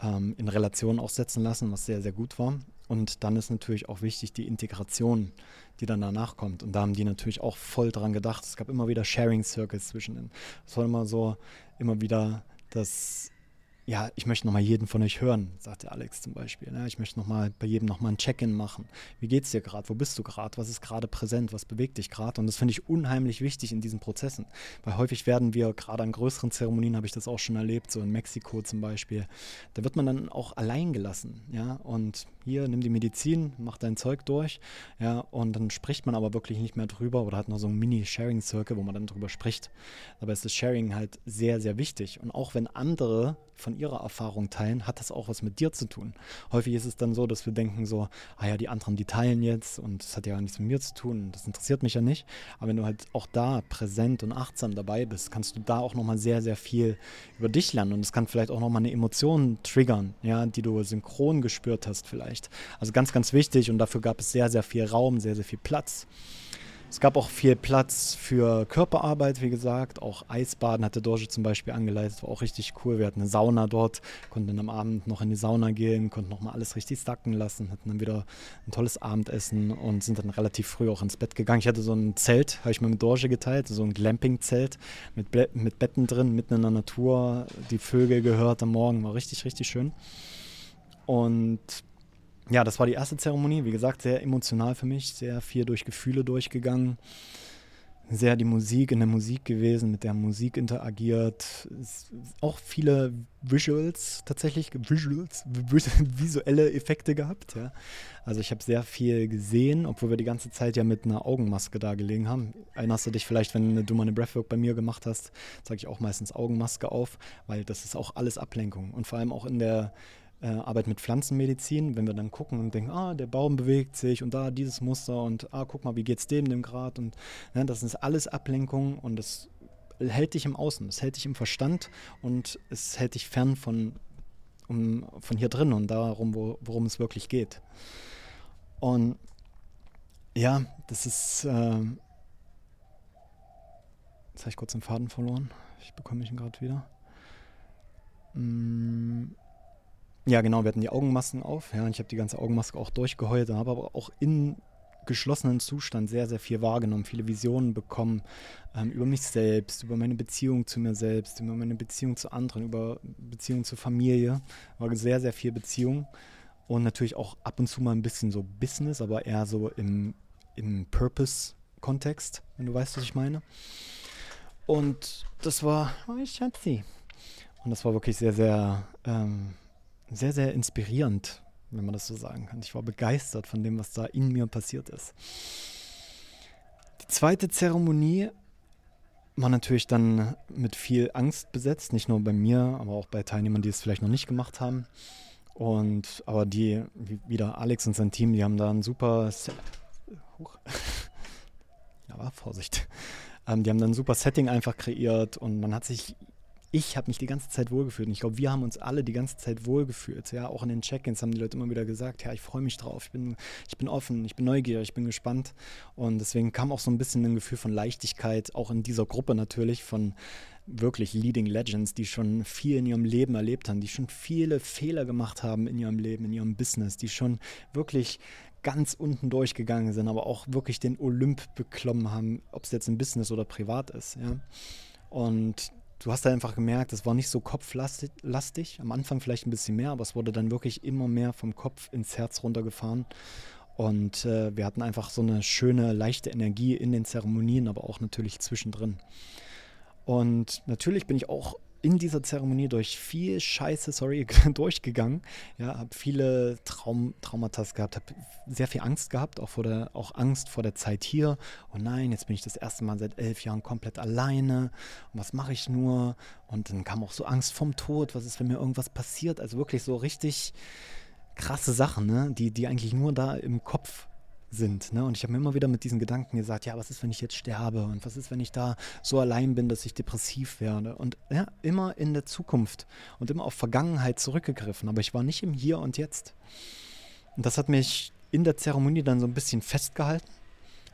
ähm, in Relation auch setzen lassen, was sehr, sehr gut war. Und dann ist natürlich auch wichtig die Integration, die dann danach kommt. Und da haben die natürlich auch voll dran gedacht. Es gab immer wieder Sharing Circles zwischen ihnen. Es war immer so, immer wieder das ja, ich möchte nochmal jeden von euch hören, sagte Alex zum Beispiel. Ja, ne? ich möchte nochmal bei jedem nochmal ein Check-in machen. Wie geht's dir gerade? Wo bist du gerade? Was ist gerade präsent? Was bewegt dich gerade? Und das finde ich unheimlich wichtig in diesen Prozessen. Weil häufig werden wir, gerade an größeren Zeremonien habe ich das auch schon erlebt, so in Mexiko zum Beispiel, da wird man dann auch allein gelassen. Ja, und hier, nimm die Medizin, mach dein Zeug durch. Ja, und dann spricht man aber wirklich nicht mehr drüber oder hat noch so ein Mini-Sharing-Circle, wo man dann drüber spricht. Dabei ist das Sharing halt sehr, sehr wichtig. Und auch wenn andere von ihrer Erfahrung teilen, hat das auch was mit dir zu tun. Häufig ist es dann so, dass wir denken so, ah ja, die anderen, die teilen jetzt und das hat ja nichts mit mir zu tun, das interessiert mich ja nicht. Aber wenn du halt auch da präsent und achtsam dabei bist, kannst du da auch nochmal sehr, sehr viel über dich lernen und es kann vielleicht auch nochmal eine Emotion triggern, ja, die du synchron gespürt hast vielleicht. Also ganz, ganz wichtig und dafür gab es sehr, sehr viel Raum, sehr, sehr viel Platz. Es gab auch viel Platz für Körperarbeit, wie gesagt. Auch Eisbaden hatte Dorje zum Beispiel angeleitet, war auch richtig cool. Wir hatten eine Sauna dort, konnten dann am Abend noch in die Sauna gehen, konnten nochmal alles richtig stacken lassen, hatten dann wieder ein tolles Abendessen und sind dann relativ früh auch ins Bett gegangen. Ich hatte so ein Zelt, habe ich mir mit Dorje geteilt, so ein Glamping-Zelt mit, mit Betten drin, mitten in der Natur. Die Vögel gehört am Morgen, war richtig, richtig schön. Und ja, das war die erste Zeremonie. Wie gesagt, sehr emotional für mich, sehr viel durch Gefühle durchgegangen. Sehr die Musik in der Musik gewesen, mit der Musik interagiert. Auch viele Visuals tatsächlich, Visuals, [LAUGHS] visuelle Effekte gehabt. Ja. Also ich habe sehr viel gesehen, obwohl wir die ganze Zeit ja mit einer Augenmaske da gelegen haben. Erinnerst du dich vielleicht, wenn du mal eine Breathwork bei mir gemacht hast, sage ich auch meistens Augenmaske auf, weil das ist auch alles Ablenkung. Und vor allem auch in der äh, Arbeit mit Pflanzenmedizin, wenn wir dann gucken und denken, ah, der Baum bewegt sich und da dieses Muster und ah, guck mal, wie geht's dem, dem Grad und ne, das ist alles Ablenkung und das hält dich im Außen, es hält dich im Verstand und es hält dich fern von, um, von hier drin und darum, wo, worum es wirklich geht. Und ja, das ist. Äh, jetzt habe ich kurz den Faden verloren. Ich bekomme mich gerade wieder. Mm, ja, genau, wir hatten die Augenmasken auf. Ja, und ich habe die ganze Augenmaske auch durchgeheult, habe aber auch in geschlossenen Zustand sehr, sehr viel wahrgenommen, viele Visionen bekommen ähm, über mich selbst, über meine Beziehung zu mir selbst, über meine Beziehung zu anderen, über Beziehung zur Familie. War sehr, sehr viel Beziehung und natürlich auch ab und zu mal ein bisschen so Business, aber eher so im, im Purpose-Kontext, wenn du weißt, was ich meine. Und das war, oh, Schatzi. Und das war wirklich sehr, sehr ähm, sehr, sehr inspirierend, wenn man das so sagen kann. Ich war begeistert von dem, was da in mir passiert ist. Die zweite Zeremonie war natürlich dann mit viel Angst besetzt, nicht nur bei mir, aber auch bei Teilnehmern, die es vielleicht noch nicht gemacht haben. Und aber die, wieder Alex und sein Team, die haben da ein super Huch. [LAUGHS] ja, Vorsicht. Ähm, die haben dann ein super Setting einfach kreiert und man hat sich ich habe mich die ganze Zeit wohlgefühlt. Und ich glaube, wir haben uns alle die ganze Zeit wohlgefühlt. Ja, auch in den Check-ins haben die Leute immer wieder gesagt, ja, ich freue mich drauf, ich bin, ich bin offen, ich bin neugierig, ich bin gespannt. Und deswegen kam auch so ein bisschen ein Gefühl von Leichtigkeit, auch in dieser Gruppe natürlich, von wirklich Leading Legends, die schon viel in ihrem Leben erlebt haben, die schon viele Fehler gemacht haben in ihrem Leben, in ihrem Business, die schon wirklich ganz unten durchgegangen sind, aber auch wirklich den Olymp beklommen haben, ob es jetzt im Business oder privat ist. Ja. Und du hast da einfach gemerkt, es war nicht so kopflastig, am Anfang vielleicht ein bisschen mehr, aber es wurde dann wirklich immer mehr vom Kopf ins Herz runtergefahren. Und äh, wir hatten einfach so eine schöne, leichte Energie in den Zeremonien, aber auch natürlich zwischendrin. Und natürlich bin ich auch in dieser Zeremonie durch viel Scheiße, sorry, [LAUGHS] durchgegangen. Ja, habe viele Traum, Traumata gehabt, habe sehr viel Angst gehabt, auch, vor der, auch Angst vor der Zeit hier. Oh nein, jetzt bin ich das erste Mal seit elf Jahren komplett alleine. Und was mache ich nur? Und dann kam auch so Angst vom Tod. Was ist, wenn mir irgendwas passiert? Also wirklich so richtig krasse Sachen, ne? die, die eigentlich nur da im Kopf sind. Ne? Und ich habe mir immer wieder mit diesen Gedanken gesagt, ja, was ist, wenn ich jetzt sterbe? Und was ist, wenn ich da so allein bin, dass ich depressiv werde? Und ja, immer in der Zukunft und immer auf Vergangenheit zurückgegriffen. Aber ich war nicht im Hier und Jetzt. Und das hat mich in der Zeremonie dann so ein bisschen festgehalten.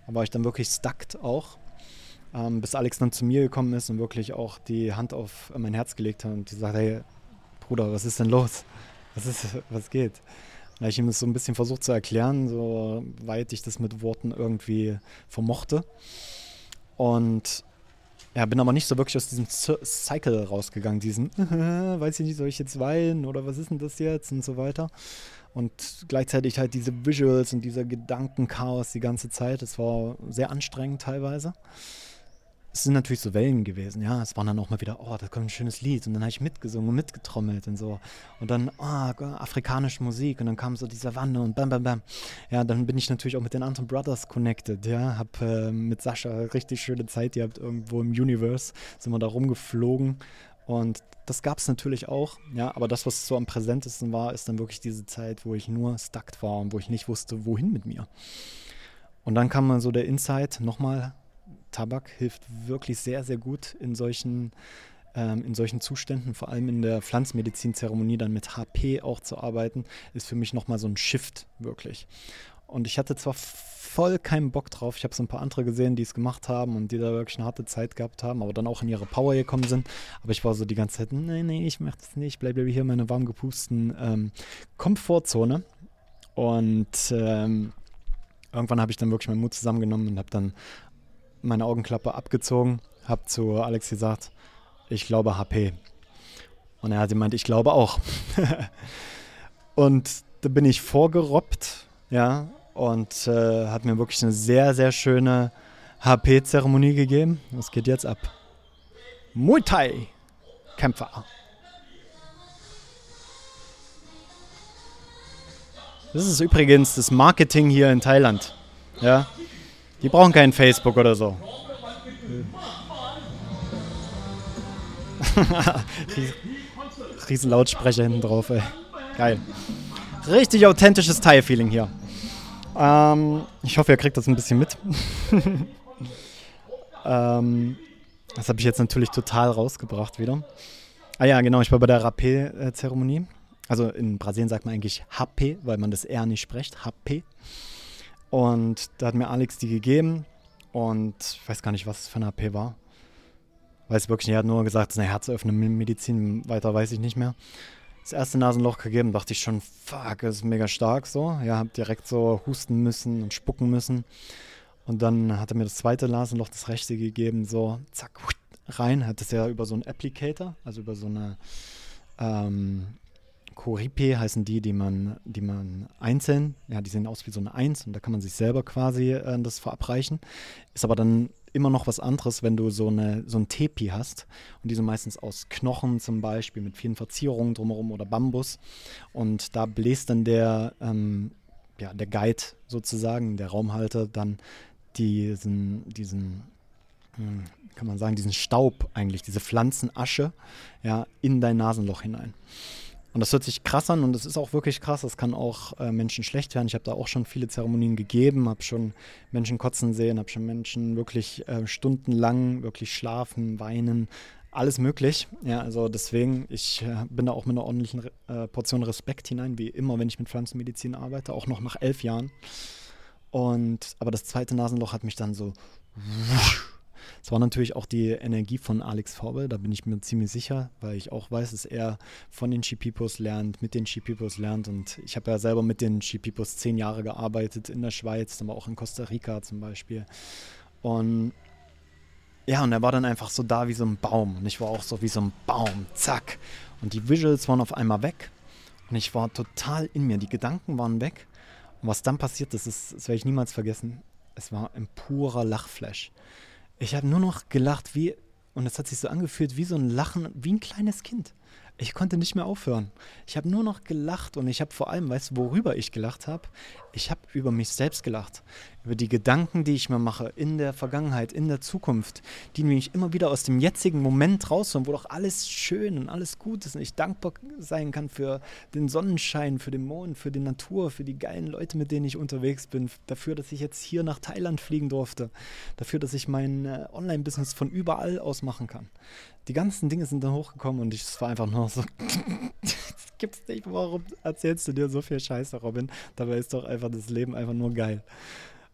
Da war ich dann wirklich stuckt auch. Ähm, bis Alex dann zu mir gekommen ist und wirklich auch die Hand auf mein Herz gelegt hat und die sagt, hey, Bruder, was ist denn los? Was ist, was geht? Da ich ihm das so ein bisschen versucht zu erklären, soweit ich das mit Worten irgendwie vermochte. Und ja, bin aber nicht so wirklich aus diesem Cycle rausgegangen, diesen, äh, [LAUGHS] weiß ich nicht, soll ich jetzt weinen oder was ist denn das jetzt und so weiter. Und gleichzeitig halt diese Visuals und dieser Gedankenchaos die ganze Zeit. Es war sehr anstrengend teilweise es sind natürlich so Wellen gewesen, ja. Es waren dann auch mal wieder, oh, da kommt ein schönes Lied. Und dann habe ich mitgesungen und mitgetrommelt und so. Und dann, oh, afrikanische Musik. Und dann kam so die Savanne und bam, bam, bam. Ja, dann bin ich natürlich auch mit den anderen Brothers connected, ja. Hab äh, mit Sascha richtig schöne Zeit gehabt, irgendwo im Universe. Sind wir da rumgeflogen. Und das gab es natürlich auch, ja. Aber das, was so am präsentesten war, ist dann wirklich diese Zeit, wo ich nur stuck war und wo ich nicht wusste, wohin mit mir. Und dann kam mal so der Insight, nochmal Tabak hilft wirklich sehr, sehr gut in solchen, ähm, in solchen Zuständen, vor allem in der Pflanzmedizinzeremonie dann mit HP auch zu arbeiten, ist für mich nochmal so ein Shift wirklich. Und ich hatte zwar voll keinen Bock drauf. Ich habe so ein paar andere gesehen, die es gemacht haben und die da wirklich eine harte Zeit gehabt haben, aber dann auch in ihre Power gekommen sind. Aber ich war so die ganze Zeit, nee, nee, ich mache das nicht. Bleib hier in meiner warm gepusten ähm, Komfortzone. Und ähm, irgendwann habe ich dann wirklich meinen Mut zusammengenommen und habe dann meine Augenklappe abgezogen, habe zu Alex gesagt, ich glaube HP. Und er hat gemeint, ich glaube auch. [LAUGHS] und da bin ich vorgerobbt, ja, und äh, hat mir wirklich eine sehr, sehr schöne HP-Zeremonie gegeben. Was geht jetzt ab? Muay Thai Kämpfer. Das ist übrigens das Marketing hier in Thailand. Ja, die brauchen kein Facebook oder so. [LAUGHS] Riesen Lautsprecher hinten drauf, ey. Geil. Richtig authentisches Thai-Feeling hier. Ähm, ich hoffe, ihr kriegt das ein bisschen mit. [LAUGHS] ähm, das habe ich jetzt natürlich total rausgebracht wieder. Ah ja, genau, ich war bei der Rapé-Zeremonie. Also in Brasilien sagt man eigentlich HP, weil man das R nicht spricht. HP. Und da hat mir Alex die gegeben und ich weiß gar nicht, was es für ein AP war. Weiß wirklich nicht, er hat nur gesagt, es ist eine herzöffnende Medizin, weiter weiß ich nicht mehr. Das erste Nasenloch gegeben, dachte ich schon, fuck, das ist mega stark so. Ja, hab direkt so husten müssen und spucken müssen. Und dann hat er mir das zweite Nasenloch, das rechte gegeben, so zack, rein. Hat das ja über so einen Applicator, also über so eine ähm, Koripe heißen die, die man, die man einzeln, ja, die sehen aus wie so eine Eins und da kann man sich selber quasi äh, das verabreichen. Ist aber dann immer noch was anderes, wenn du so, eine, so ein Tepi hast. Und die sind meistens aus Knochen zum Beispiel mit vielen Verzierungen drumherum oder Bambus. Und da bläst dann der, ähm, ja, der Guide sozusagen, der Raumhalter, dann diesen, diesen, hm, kann man sagen, diesen Staub eigentlich, diese Pflanzenasche, ja, in dein Nasenloch hinein. Und das hört sich krass an und es ist auch wirklich krass. Das kann auch äh, Menschen schlecht werden. Ich habe da auch schon viele Zeremonien gegeben, habe schon Menschen kotzen sehen, habe schon Menschen wirklich äh, stundenlang wirklich schlafen, weinen, alles möglich. Ja, also deswegen, ich äh, bin da auch mit einer ordentlichen äh, Portion Respekt hinein, wie immer, wenn ich mit Pflanzenmedizin arbeite, auch noch nach elf Jahren. Und aber das zweite Nasenloch hat mich dann so es war natürlich auch die Energie von Alex Faubel, da bin ich mir ziemlich sicher, weil ich auch weiß, dass er von den Chipipos lernt, mit den Chipipos lernt und ich habe ja selber mit den Chipipos zehn Jahre gearbeitet in der Schweiz, war auch in Costa Rica zum Beispiel. Und ja, und er war dann einfach so da wie so ein Baum und ich war auch so wie so ein Baum, zack. Und die Visuals waren auf einmal weg und ich war total in mir, die Gedanken waren weg. Und was dann passiert ist, das werde ich niemals vergessen. Es war ein purer Lachflash. Ich habe nur noch gelacht, wie, und es hat sich so angefühlt wie so ein Lachen, wie ein kleines Kind. Ich konnte nicht mehr aufhören. Ich habe nur noch gelacht und ich habe vor allem, weißt du, worüber ich gelacht habe? Ich habe über mich selbst gelacht. Über die Gedanken, die ich mir mache in der Vergangenheit, in der Zukunft, die mich immer wieder aus dem jetzigen Moment rausholen, wo doch alles schön und alles gut ist und ich dankbar sein kann für den Sonnenschein, für den Mond, für die Natur, für die geilen Leute, mit denen ich unterwegs bin, dafür, dass ich jetzt hier nach Thailand fliegen durfte, dafür, dass ich mein äh, Online-Business von überall aus machen kann die ganzen Dinge sind dann hochgekommen und ich, es war einfach nur so, [LAUGHS] gibt's nicht, warum erzählst du dir so viel Scheiße, Robin? Dabei ist doch einfach das Leben einfach nur geil.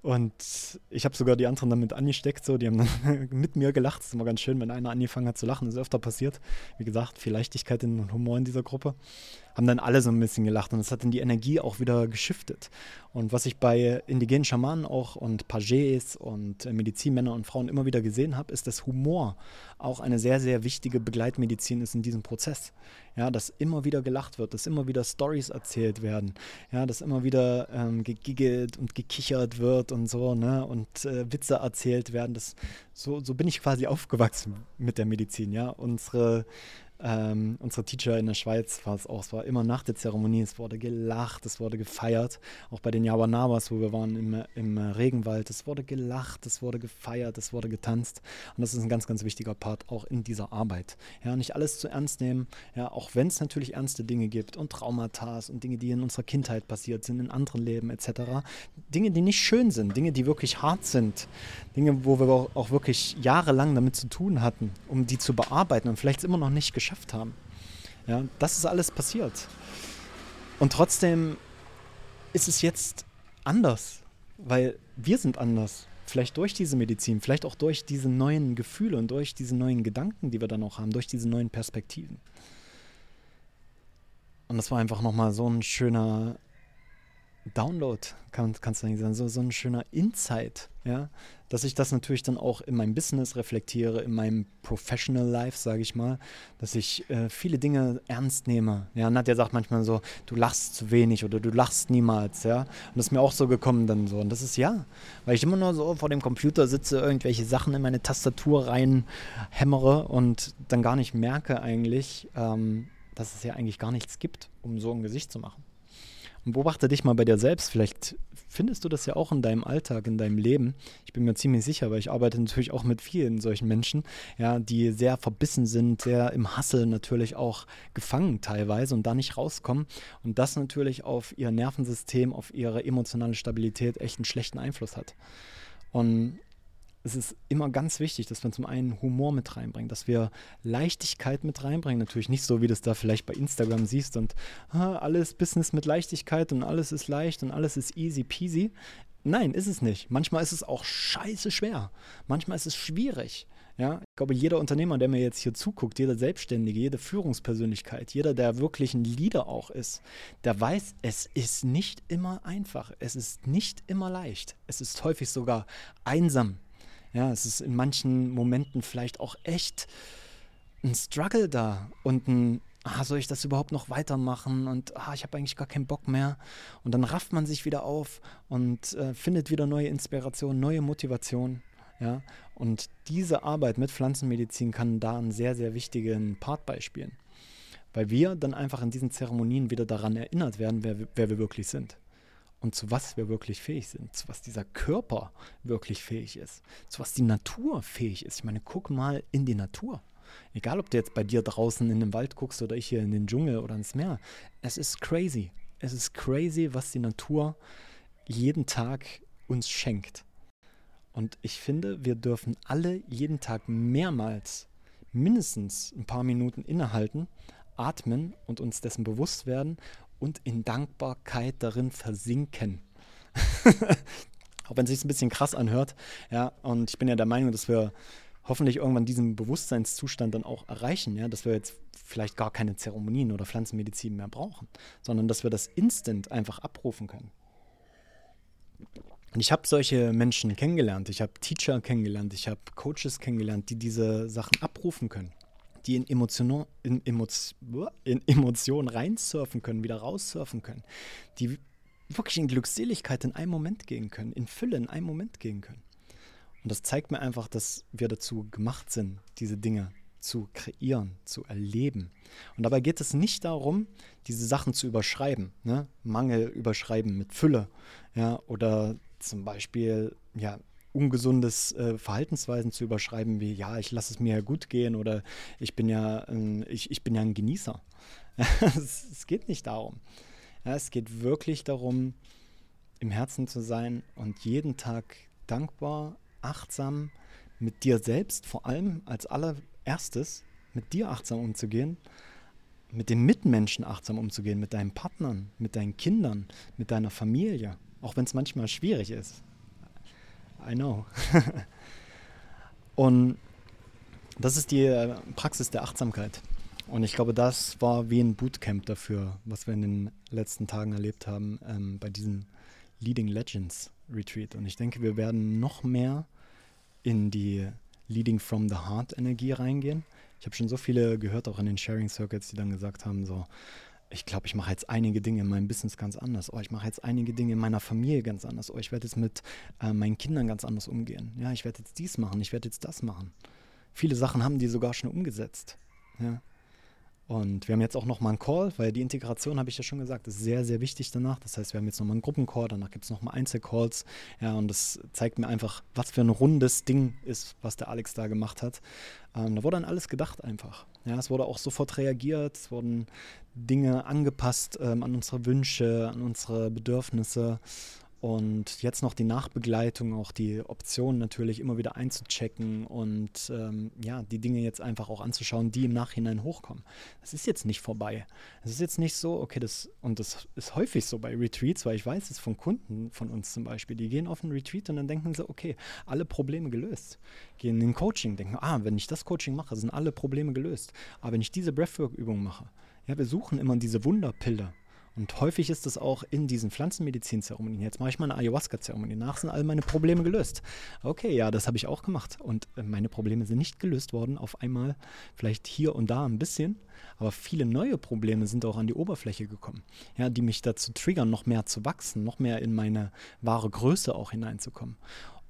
Und ich habe sogar die anderen damit angesteckt, so, die haben dann [LAUGHS] mit mir gelacht. Das ist immer ganz schön, wenn einer angefangen hat zu lachen. Das ist öfter passiert. Wie gesagt, viel Leichtigkeit und Humor in dieser Gruppe. Haben dann alle so ein bisschen gelacht und das hat dann die Energie auch wieder geschiftet. Und was ich bei indigenen Schamanen auch und Pages und äh, Medizinmänner und Frauen immer wieder gesehen habe, ist, dass Humor auch eine sehr, sehr wichtige Begleitmedizin ist in diesem Prozess. Ja, dass immer wieder gelacht wird, dass immer wieder Stories erzählt werden, ja, dass immer wieder ähm, gegiggelt und gekichert wird und so, ne, und äh, Witze erzählt werden. Das, so, so bin ich quasi aufgewachsen mit der Medizin, ja. Unsere ähm, unsere Teacher in der Schweiz war es auch, es war immer nach der Zeremonie, es wurde gelacht, es wurde gefeiert. Auch bei den Yawanabas, wo wir waren im, im Regenwald, es wurde gelacht, es wurde gefeiert, es wurde getanzt. Und das ist ein ganz, ganz wichtiger Part auch in dieser Arbeit. Ja, nicht alles zu ernst nehmen, ja, auch wenn es natürlich ernste Dinge gibt und Traumata und Dinge, die in unserer Kindheit passiert sind, in anderen Leben etc. Dinge, die nicht schön sind, Dinge, die wirklich hart sind, Dinge, wo wir auch wirklich jahrelang damit zu tun hatten, um die zu bearbeiten und vielleicht immer noch nicht geschafft geschafft haben. Ja, das ist alles passiert. Und trotzdem ist es jetzt anders, weil wir sind anders. Vielleicht durch diese Medizin, vielleicht auch durch diese neuen Gefühle und durch diese neuen Gedanken, die wir dann auch haben, durch diese neuen Perspektiven. Und das war einfach nochmal so ein schöner Download, kann, kannst du eigentlich sagen, so, so ein schöner Insight, ja, dass ich das natürlich dann auch in meinem Business reflektiere, in meinem Professional Life, sage ich mal, dass ich äh, viele Dinge ernst nehme. Ja, Nadja sagt manchmal so, du lachst zu wenig oder du lachst niemals, ja. Und das ist mir auch so gekommen dann so. Und das ist ja, weil ich immer nur so vor dem Computer sitze, irgendwelche Sachen in meine Tastatur rein hämmere und dann gar nicht merke eigentlich, ähm, dass es ja eigentlich gar nichts gibt, um so ein Gesicht zu machen. Beobachte dich mal bei dir selbst. Vielleicht findest du das ja auch in deinem Alltag, in deinem Leben. Ich bin mir ziemlich sicher, weil ich arbeite natürlich auch mit vielen solchen Menschen, ja, die sehr verbissen sind, sehr im Hassel natürlich auch gefangen teilweise und da nicht rauskommen. Und das natürlich auf ihr Nervensystem, auf ihre emotionale Stabilität echt einen schlechten Einfluss hat. Und es ist immer ganz wichtig, dass wir zum einen Humor mit reinbringen, dass wir Leichtigkeit mit reinbringen. Natürlich nicht so, wie du es da vielleicht bei Instagram siehst und ah, alles Business mit Leichtigkeit und alles ist leicht und alles ist easy peasy. Nein, ist es nicht. Manchmal ist es auch scheiße schwer. Manchmal ist es schwierig. Ja, ich glaube, jeder Unternehmer, der mir jetzt hier zuguckt, jeder Selbstständige, jede Führungspersönlichkeit, jeder, der wirklich ein Leader auch ist, der weiß, es ist nicht immer einfach. Es ist nicht immer leicht. Es ist häufig sogar einsam ja, es ist in manchen Momenten vielleicht auch echt ein Struggle da und ein, ah, soll ich das überhaupt noch weitermachen und ah, ich habe eigentlich gar keinen Bock mehr. Und dann rafft man sich wieder auf und äh, findet wieder neue Inspiration, neue Motivation. Ja, und diese Arbeit mit Pflanzenmedizin kann da einen sehr, sehr wichtigen Part beispielen. Weil wir dann einfach in diesen Zeremonien wieder daran erinnert werden, wer, wer wir wirklich sind und zu was wir wirklich fähig sind, zu was dieser Körper wirklich fähig ist, zu was die Natur fähig ist. Ich meine, guck mal in die Natur. Egal, ob du jetzt bei dir draußen in den Wald guckst oder ich hier in den Dschungel oder ins Meer. Es ist crazy. Es ist crazy, was die Natur jeden Tag uns schenkt. Und ich finde, wir dürfen alle jeden Tag mehrmals mindestens ein paar Minuten innehalten, atmen und uns dessen bewusst werden und in Dankbarkeit darin versinken. [LAUGHS] Auch wenn es sich ein bisschen krass anhört. Ja, und ich bin ja der Meinung, dass wir hoffentlich irgendwann diesen Bewusstseinszustand dann auch erreichen, ja, dass wir jetzt vielleicht gar keine Zeremonien oder Pflanzenmedizin mehr brauchen, sondern dass wir das instant einfach abrufen können. Und ich habe solche Menschen kennengelernt, ich habe Teacher kennengelernt, ich habe Coaches kennengelernt, die diese Sachen abrufen können die in, Emotion, in, Emotion, in Emotionen reinsurfen können, wieder raussurfen können, die wirklich in Glückseligkeit in einem Moment gehen können, in Fülle in einem Moment gehen können. Und das zeigt mir einfach, dass wir dazu gemacht sind, diese Dinge zu kreieren, zu erleben. Und dabei geht es nicht darum, diese Sachen zu überschreiben, ne? Mangel überschreiben mit Fülle, ja, oder zum Beispiel, ja, ungesundes äh, Verhaltensweisen zu überschreiben, wie ja, ich lasse es mir ja gut gehen oder ich bin ja, äh, ich, ich bin ja ein Genießer. [LAUGHS] es, es, geht nicht darum. Ja, es geht wirklich darum, im Herzen zu sein und jeden Tag dankbar, achtsam mit dir selbst, vor allem als allererstes, mit dir achtsam umzugehen, mit den Mitmenschen achtsam umzugehen, mit deinen Partnern, mit deinen Kindern, mit deiner Familie, auch wenn es manchmal schwierig ist. I know. [LAUGHS] Und das ist die äh, Praxis der Achtsamkeit. Und ich glaube, das war wie ein Bootcamp dafür, was wir in den letzten Tagen erlebt haben ähm, bei diesem Leading Legends Retreat. Und ich denke, wir werden noch mehr in die Leading from the Heart Energie reingehen. Ich habe schon so viele gehört, auch in den Sharing Circuits, die dann gesagt haben, so, ich glaube, ich mache jetzt einige Dinge in meinem Business ganz anders. Oh, ich mache jetzt einige Dinge in meiner Familie ganz anders. Oh, ich werde jetzt mit äh, meinen Kindern ganz anders umgehen. Ja, ich werde jetzt dies machen, ich werde jetzt das machen. Viele Sachen haben die sogar schon umgesetzt. Ja. Und wir haben jetzt auch nochmal einen Call, weil die Integration, habe ich ja schon gesagt, ist sehr, sehr wichtig danach. Das heißt, wir haben jetzt nochmal einen Gruppencall, danach gibt es nochmal Einzelcalls. Ja, und das zeigt mir einfach, was für ein rundes Ding ist, was der Alex da gemacht hat. Ähm, da wurde an alles gedacht einfach. Ja, es wurde auch sofort reagiert, es wurden Dinge angepasst ähm, an unsere Wünsche, an unsere Bedürfnisse. Und jetzt noch die Nachbegleitung, auch die Option natürlich immer wieder einzuchecken und ähm, ja, die Dinge jetzt einfach auch anzuschauen, die im Nachhinein hochkommen. Das ist jetzt nicht vorbei. Es ist jetzt nicht so, okay, das, und das ist häufig so bei Retreats, weil ich weiß es von Kunden von uns zum Beispiel, die gehen auf einen Retreat und dann denken sie, okay, alle Probleme gelöst. Gehen in Coaching, denken, ah, wenn ich das Coaching mache, sind alle Probleme gelöst. Aber wenn ich diese Breathwork-Übung mache, ja, wir suchen immer diese Wunderpille. Und häufig ist es auch in diesen Pflanzenmedizin-Zeremonien. Jetzt mache ich mal eine Ayahuasca-Zeremonie. Nach sind all meine Probleme gelöst. Okay, ja, das habe ich auch gemacht. Und äh, meine Probleme sind nicht gelöst worden auf einmal. Vielleicht hier und da ein bisschen. Aber viele neue Probleme sind auch an die Oberfläche gekommen. Ja, die mich dazu triggern, noch mehr zu wachsen, noch mehr in meine wahre Größe auch hineinzukommen.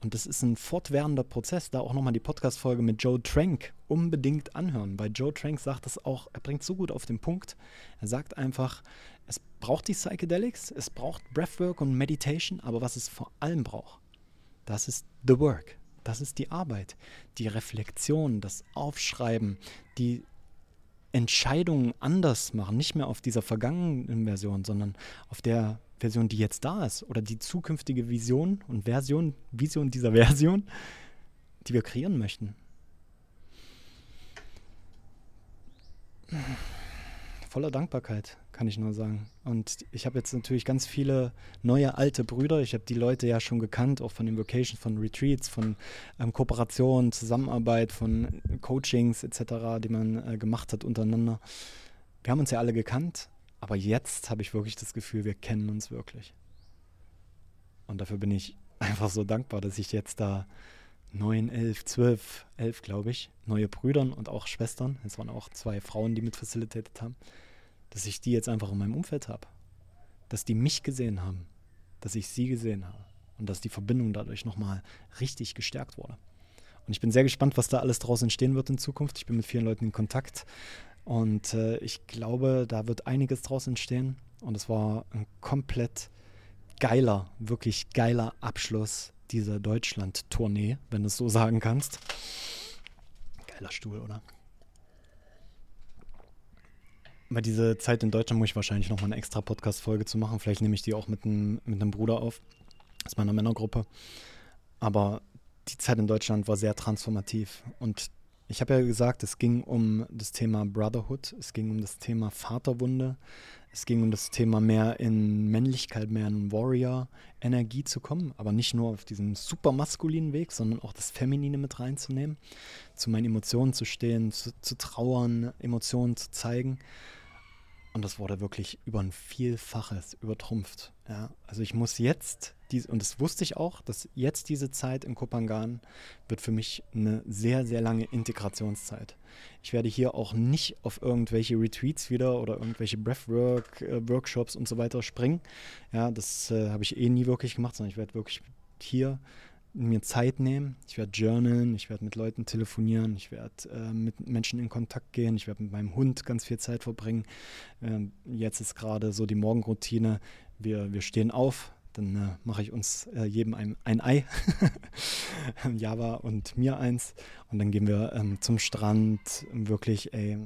Und das ist ein fortwährender Prozess. Da auch nochmal die Podcast-Folge mit Joe Trank unbedingt anhören, weil Joe Trank sagt das auch, er bringt so gut auf den Punkt. Er sagt einfach, es braucht die Psychedelics, es braucht Breathwork und Meditation, aber was es vor allem braucht, das ist the work. Das ist die Arbeit, die Reflexion, das Aufschreiben, die Entscheidungen anders machen, nicht mehr auf dieser vergangenen Version, sondern auf der Version, die jetzt da ist oder die zukünftige Vision und Version, Vision dieser Version, die wir kreieren möchten. Voller Dankbarkeit, kann ich nur sagen. Und ich habe jetzt natürlich ganz viele neue alte Brüder. Ich habe die Leute ja schon gekannt, auch von den Vocations, von Retreats, von ähm, Kooperationen, Zusammenarbeit, von Coachings etc., die man äh, gemacht hat untereinander. Wir haben uns ja alle gekannt, aber jetzt habe ich wirklich das Gefühl, wir kennen uns wirklich. Und dafür bin ich [LAUGHS] einfach so dankbar, dass ich jetzt da neun, elf, zwölf, elf, glaube ich, neue Brüdern und auch Schwestern, es waren auch zwei Frauen, die mit facilitated haben, dass ich die jetzt einfach in meinem Umfeld habe. Dass die mich gesehen haben, dass ich sie gesehen habe und dass die Verbindung dadurch nochmal richtig gestärkt wurde. Und ich bin sehr gespannt, was da alles draus entstehen wird in Zukunft. Ich bin mit vielen Leuten in Kontakt und äh, ich glaube, da wird einiges draus entstehen. Und es war ein komplett geiler, wirklich geiler Abschluss dieser Deutschland-Tournee, wenn du es so sagen kannst. Geiler Stuhl, oder? Bei dieser Zeit in Deutschland muss ich wahrscheinlich noch mal eine extra Podcast-Folge zu machen. Vielleicht nehme ich die auch mit einem, mit einem Bruder auf, aus meiner Männergruppe. Aber die Zeit in Deutschland war sehr transformativ. Und ich habe ja gesagt, es ging um das Thema Brotherhood, es ging um das Thema Vaterwunde, es ging um das Thema mehr in Männlichkeit, mehr in Warrior-Energie zu kommen, aber nicht nur auf diesem super maskulinen Weg, sondern auch das Feminine mit reinzunehmen, zu meinen Emotionen zu stehen, zu, zu trauern, Emotionen zu zeigen. Und das wurde wirklich über ein Vielfaches übertrumpft. Ja, also ich muss jetzt, dies, und das wusste ich auch, dass jetzt diese Zeit in Kopangan wird für mich eine sehr, sehr lange Integrationszeit. Ich werde hier auch nicht auf irgendwelche Retreats wieder oder irgendwelche Breathwork-Workshops äh, und so weiter springen. Ja, das äh, habe ich eh nie wirklich gemacht, sondern ich werde wirklich hier mir Zeit nehmen. Ich werde journalen, ich werde mit Leuten telefonieren, ich werde äh, mit Menschen in Kontakt gehen, ich werde mit meinem Hund ganz viel Zeit verbringen. Ähm, jetzt ist gerade so die Morgenroutine. Wir, wir stehen auf, dann äh, mache ich uns äh, jedem ein, ein Ei, [LAUGHS] Java und mir eins. Und dann gehen wir ähm, zum Strand, wirklich, ey,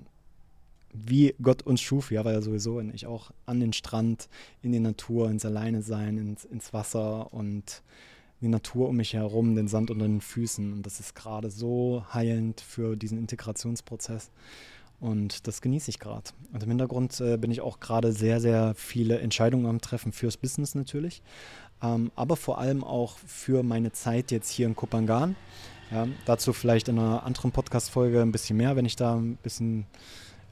wie Gott uns schuf, ja, war ja sowieso, und ich auch an den Strand, in die Natur, ins Alleine sein, ins, ins Wasser und die Natur um mich herum, den Sand unter den Füßen. Und das ist gerade so heilend für diesen Integrationsprozess. Und das genieße ich gerade. Und im Hintergrund äh, bin ich auch gerade sehr, sehr viele Entscheidungen am Treffen fürs Business natürlich, ähm, aber vor allem auch für meine Zeit jetzt hier in Kopangan. Ja, dazu vielleicht in einer anderen Podcast-Folge ein bisschen mehr, wenn ich da ein bisschen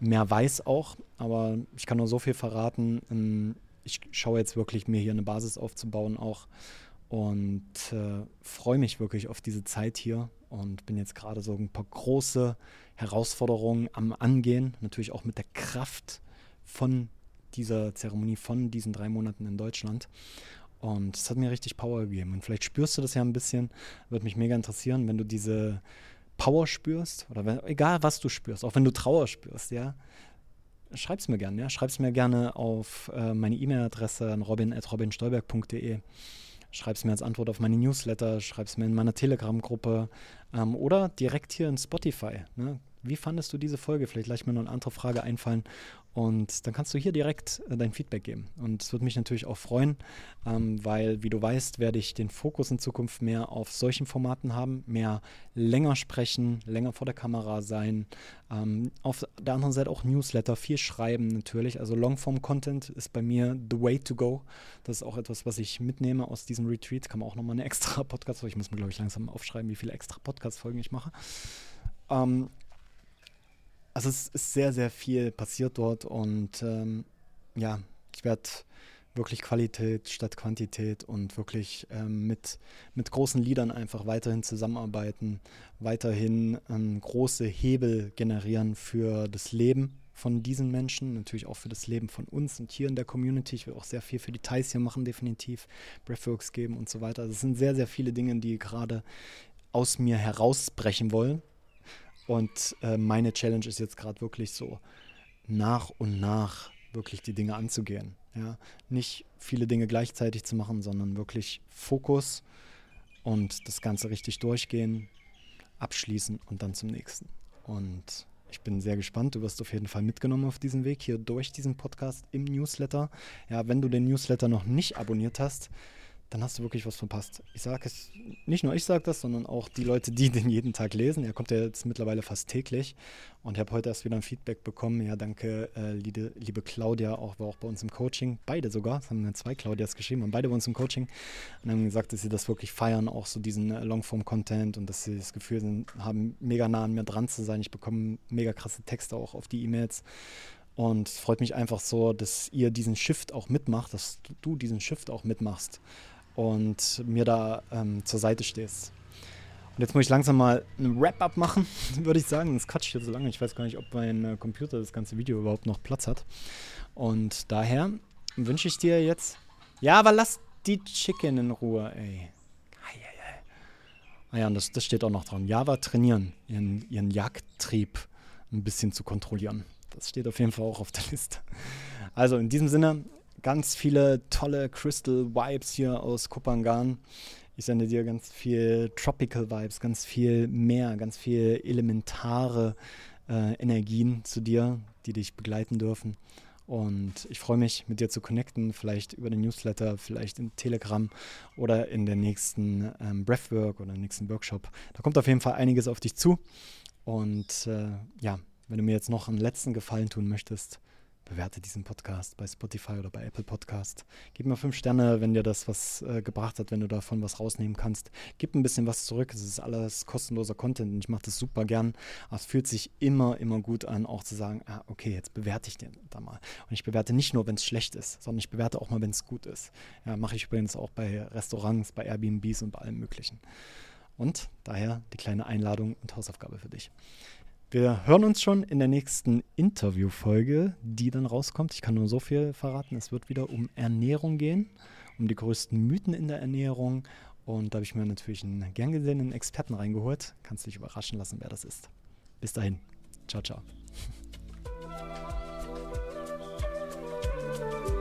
mehr weiß auch, aber ich kann nur so viel verraten. Ähm, ich schaue jetzt wirklich, mir hier eine Basis aufzubauen auch und äh, freue mich wirklich auf diese Zeit hier und bin jetzt gerade so ein paar große Herausforderungen am Angehen, natürlich auch mit der Kraft von dieser Zeremonie, von diesen drei Monaten in Deutschland. Und es hat mir richtig Power gegeben. Und vielleicht spürst du das ja ein bisschen. Würde mich mega interessieren, wenn du diese Power spürst oder wenn, egal was du spürst, auch wenn du Trauer spürst, ja. Schreib es mir gerne, ja. Schreib es mir gerne auf äh, meine E-Mail-Adresse an robin.robinstolberg.de. Schreib es mir als Antwort auf meine Newsletter, schreib es mir in meiner Telegram-Gruppe ähm, oder direkt hier in Spotify. Ne? Wie fandest du diese Folge? Vielleicht leicht mir noch eine andere Frage einfallen und dann kannst du hier direkt äh, dein Feedback geben. Und es würde mich natürlich auch freuen, ähm, weil, wie du weißt, werde ich den Fokus in Zukunft mehr auf solchen Formaten haben, mehr länger sprechen, länger vor der Kamera sein. Ähm, auf der anderen Seite auch Newsletter, viel schreiben natürlich. Also Longform-Content ist bei mir the way to go. Das ist auch etwas, was ich mitnehme aus diesem Retreat. Kann man auch nochmal eine [LAUGHS] extra Podcast, ich muss mir, glaube ich, langsam aufschreiben, wie viele extra Podcast-Folgen ich mache. Ähm, also es ist sehr, sehr viel passiert dort und ähm, ja, ich werde wirklich Qualität statt Quantität und wirklich ähm, mit, mit großen Liedern einfach weiterhin zusammenarbeiten, weiterhin ähm, große Hebel generieren für das Leben von diesen Menschen, natürlich auch für das Leben von uns und hier in der Community. Ich will auch sehr viel für Details hier machen, definitiv Breathworks geben und so weiter. Also es sind sehr, sehr viele Dinge, die gerade aus mir herausbrechen wollen und äh, meine Challenge ist jetzt gerade wirklich so, nach und nach wirklich die Dinge anzugehen. Ja? Nicht viele Dinge gleichzeitig zu machen, sondern wirklich Fokus und das Ganze richtig durchgehen, abschließen und dann zum nächsten. Und ich bin sehr gespannt. Du wirst auf jeden Fall mitgenommen auf diesem Weg hier durch diesen Podcast im Newsletter. Ja, wenn du den Newsletter noch nicht abonniert hast, dann hast du wirklich was verpasst. Ich sage es, nicht nur ich sage das, sondern auch die Leute, die [LAUGHS] den jeden Tag lesen. Er kommt ja jetzt mittlerweile fast täglich. Und ich habe heute erst wieder ein Feedback bekommen. Ja, danke, äh, liebe, liebe, Claudia, auch war auch bei uns im Coaching. Beide sogar, es haben zwei Claudias geschrieben, und beide bei uns im Coaching. Und haben gesagt, dass sie das wirklich feiern, auch so diesen äh, Longform-Content und dass sie das Gefühl sind, haben, mega nah an mir dran zu sein. Ich bekomme mega krasse Texte auch auf die E-Mails. Und es freut mich einfach so, dass ihr diesen Shift auch mitmacht, dass du diesen Shift auch mitmachst und mir da ähm, zur Seite stehst. Und jetzt muss ich langsam mal ein Wrap-up machen, [LAUGHS] würde ich sagen. Das quatscht hier so lange. Ich weiß gar nicht, ob mein äh, Computer das ganze Video überhaupt noch Platz hat. Und daher wünsche ich dir jetzt. Ja, aber lass die Chicken in Ruhe, ey. Ah ja, und das, das steht auch noch dran. Java trainieren, ihren, ihren Jagdtrieb ein bisschen zu kontrollieren. Das steht auf jeden Fall auch auf der Liste. Also in diesem Sinne, ganz viele tolle Crystal Vibes hier aus Kupangan. Ich sende dir ganz viel Tropical Vibes, ganz viel Meer, ganz viel elementare äh, Energien zu dir, die dich begleiten dürfen. Und ich freue mich, mit dir zu connecten, vielleicht über den Newsletter, vielleicht in Telegram oder in der nächsten ähm, Breathwork oder nächsten Workshop. Da kommt auf jeden Fall einiges auf dich zu. Und äh, ja, wenn du mir jetzt noch einen letzten Gefallen tun möchtest, bewerte diesen Podcast bei Spotify oder bei Apple Podcast. Gib mir fünf Sterne, wenn dir das was äh, gebracht hat, wenn du davon was rausnehmen kannst. Gib ein bisschen was zurück. Es ist alles kostenloser Content und ich mache das super gern. Aber es fühlt sich immer, immer gut an, auch zu sagen, ah, okay, jetzt bewerte ich den da mal. Und ich bewerte nicht nur, wenn es schlecht ist, sondern ich bewerte auch mal, wenn es gut ist. Ja, mache ich übrigens auch bei Restaurants, bei Airbnbs und bei allem Möglichen. Und daher die kleine Einladung und Hausaufgabe für dich. Wir hören uns schon in der nächsten Interviewfolge, die dann rauskommt. Ich kann nur so viel verraten. Es wird wieder um Ernährung gehen, um die größten Mythen in der Ernährung. Und da habe ich mir natürlich einen gern gesehenen Experten reingeholt. Kannst dich überraschen lassen, wer das ist. Bis dahin. Ciao, ciao. [LAUGHS]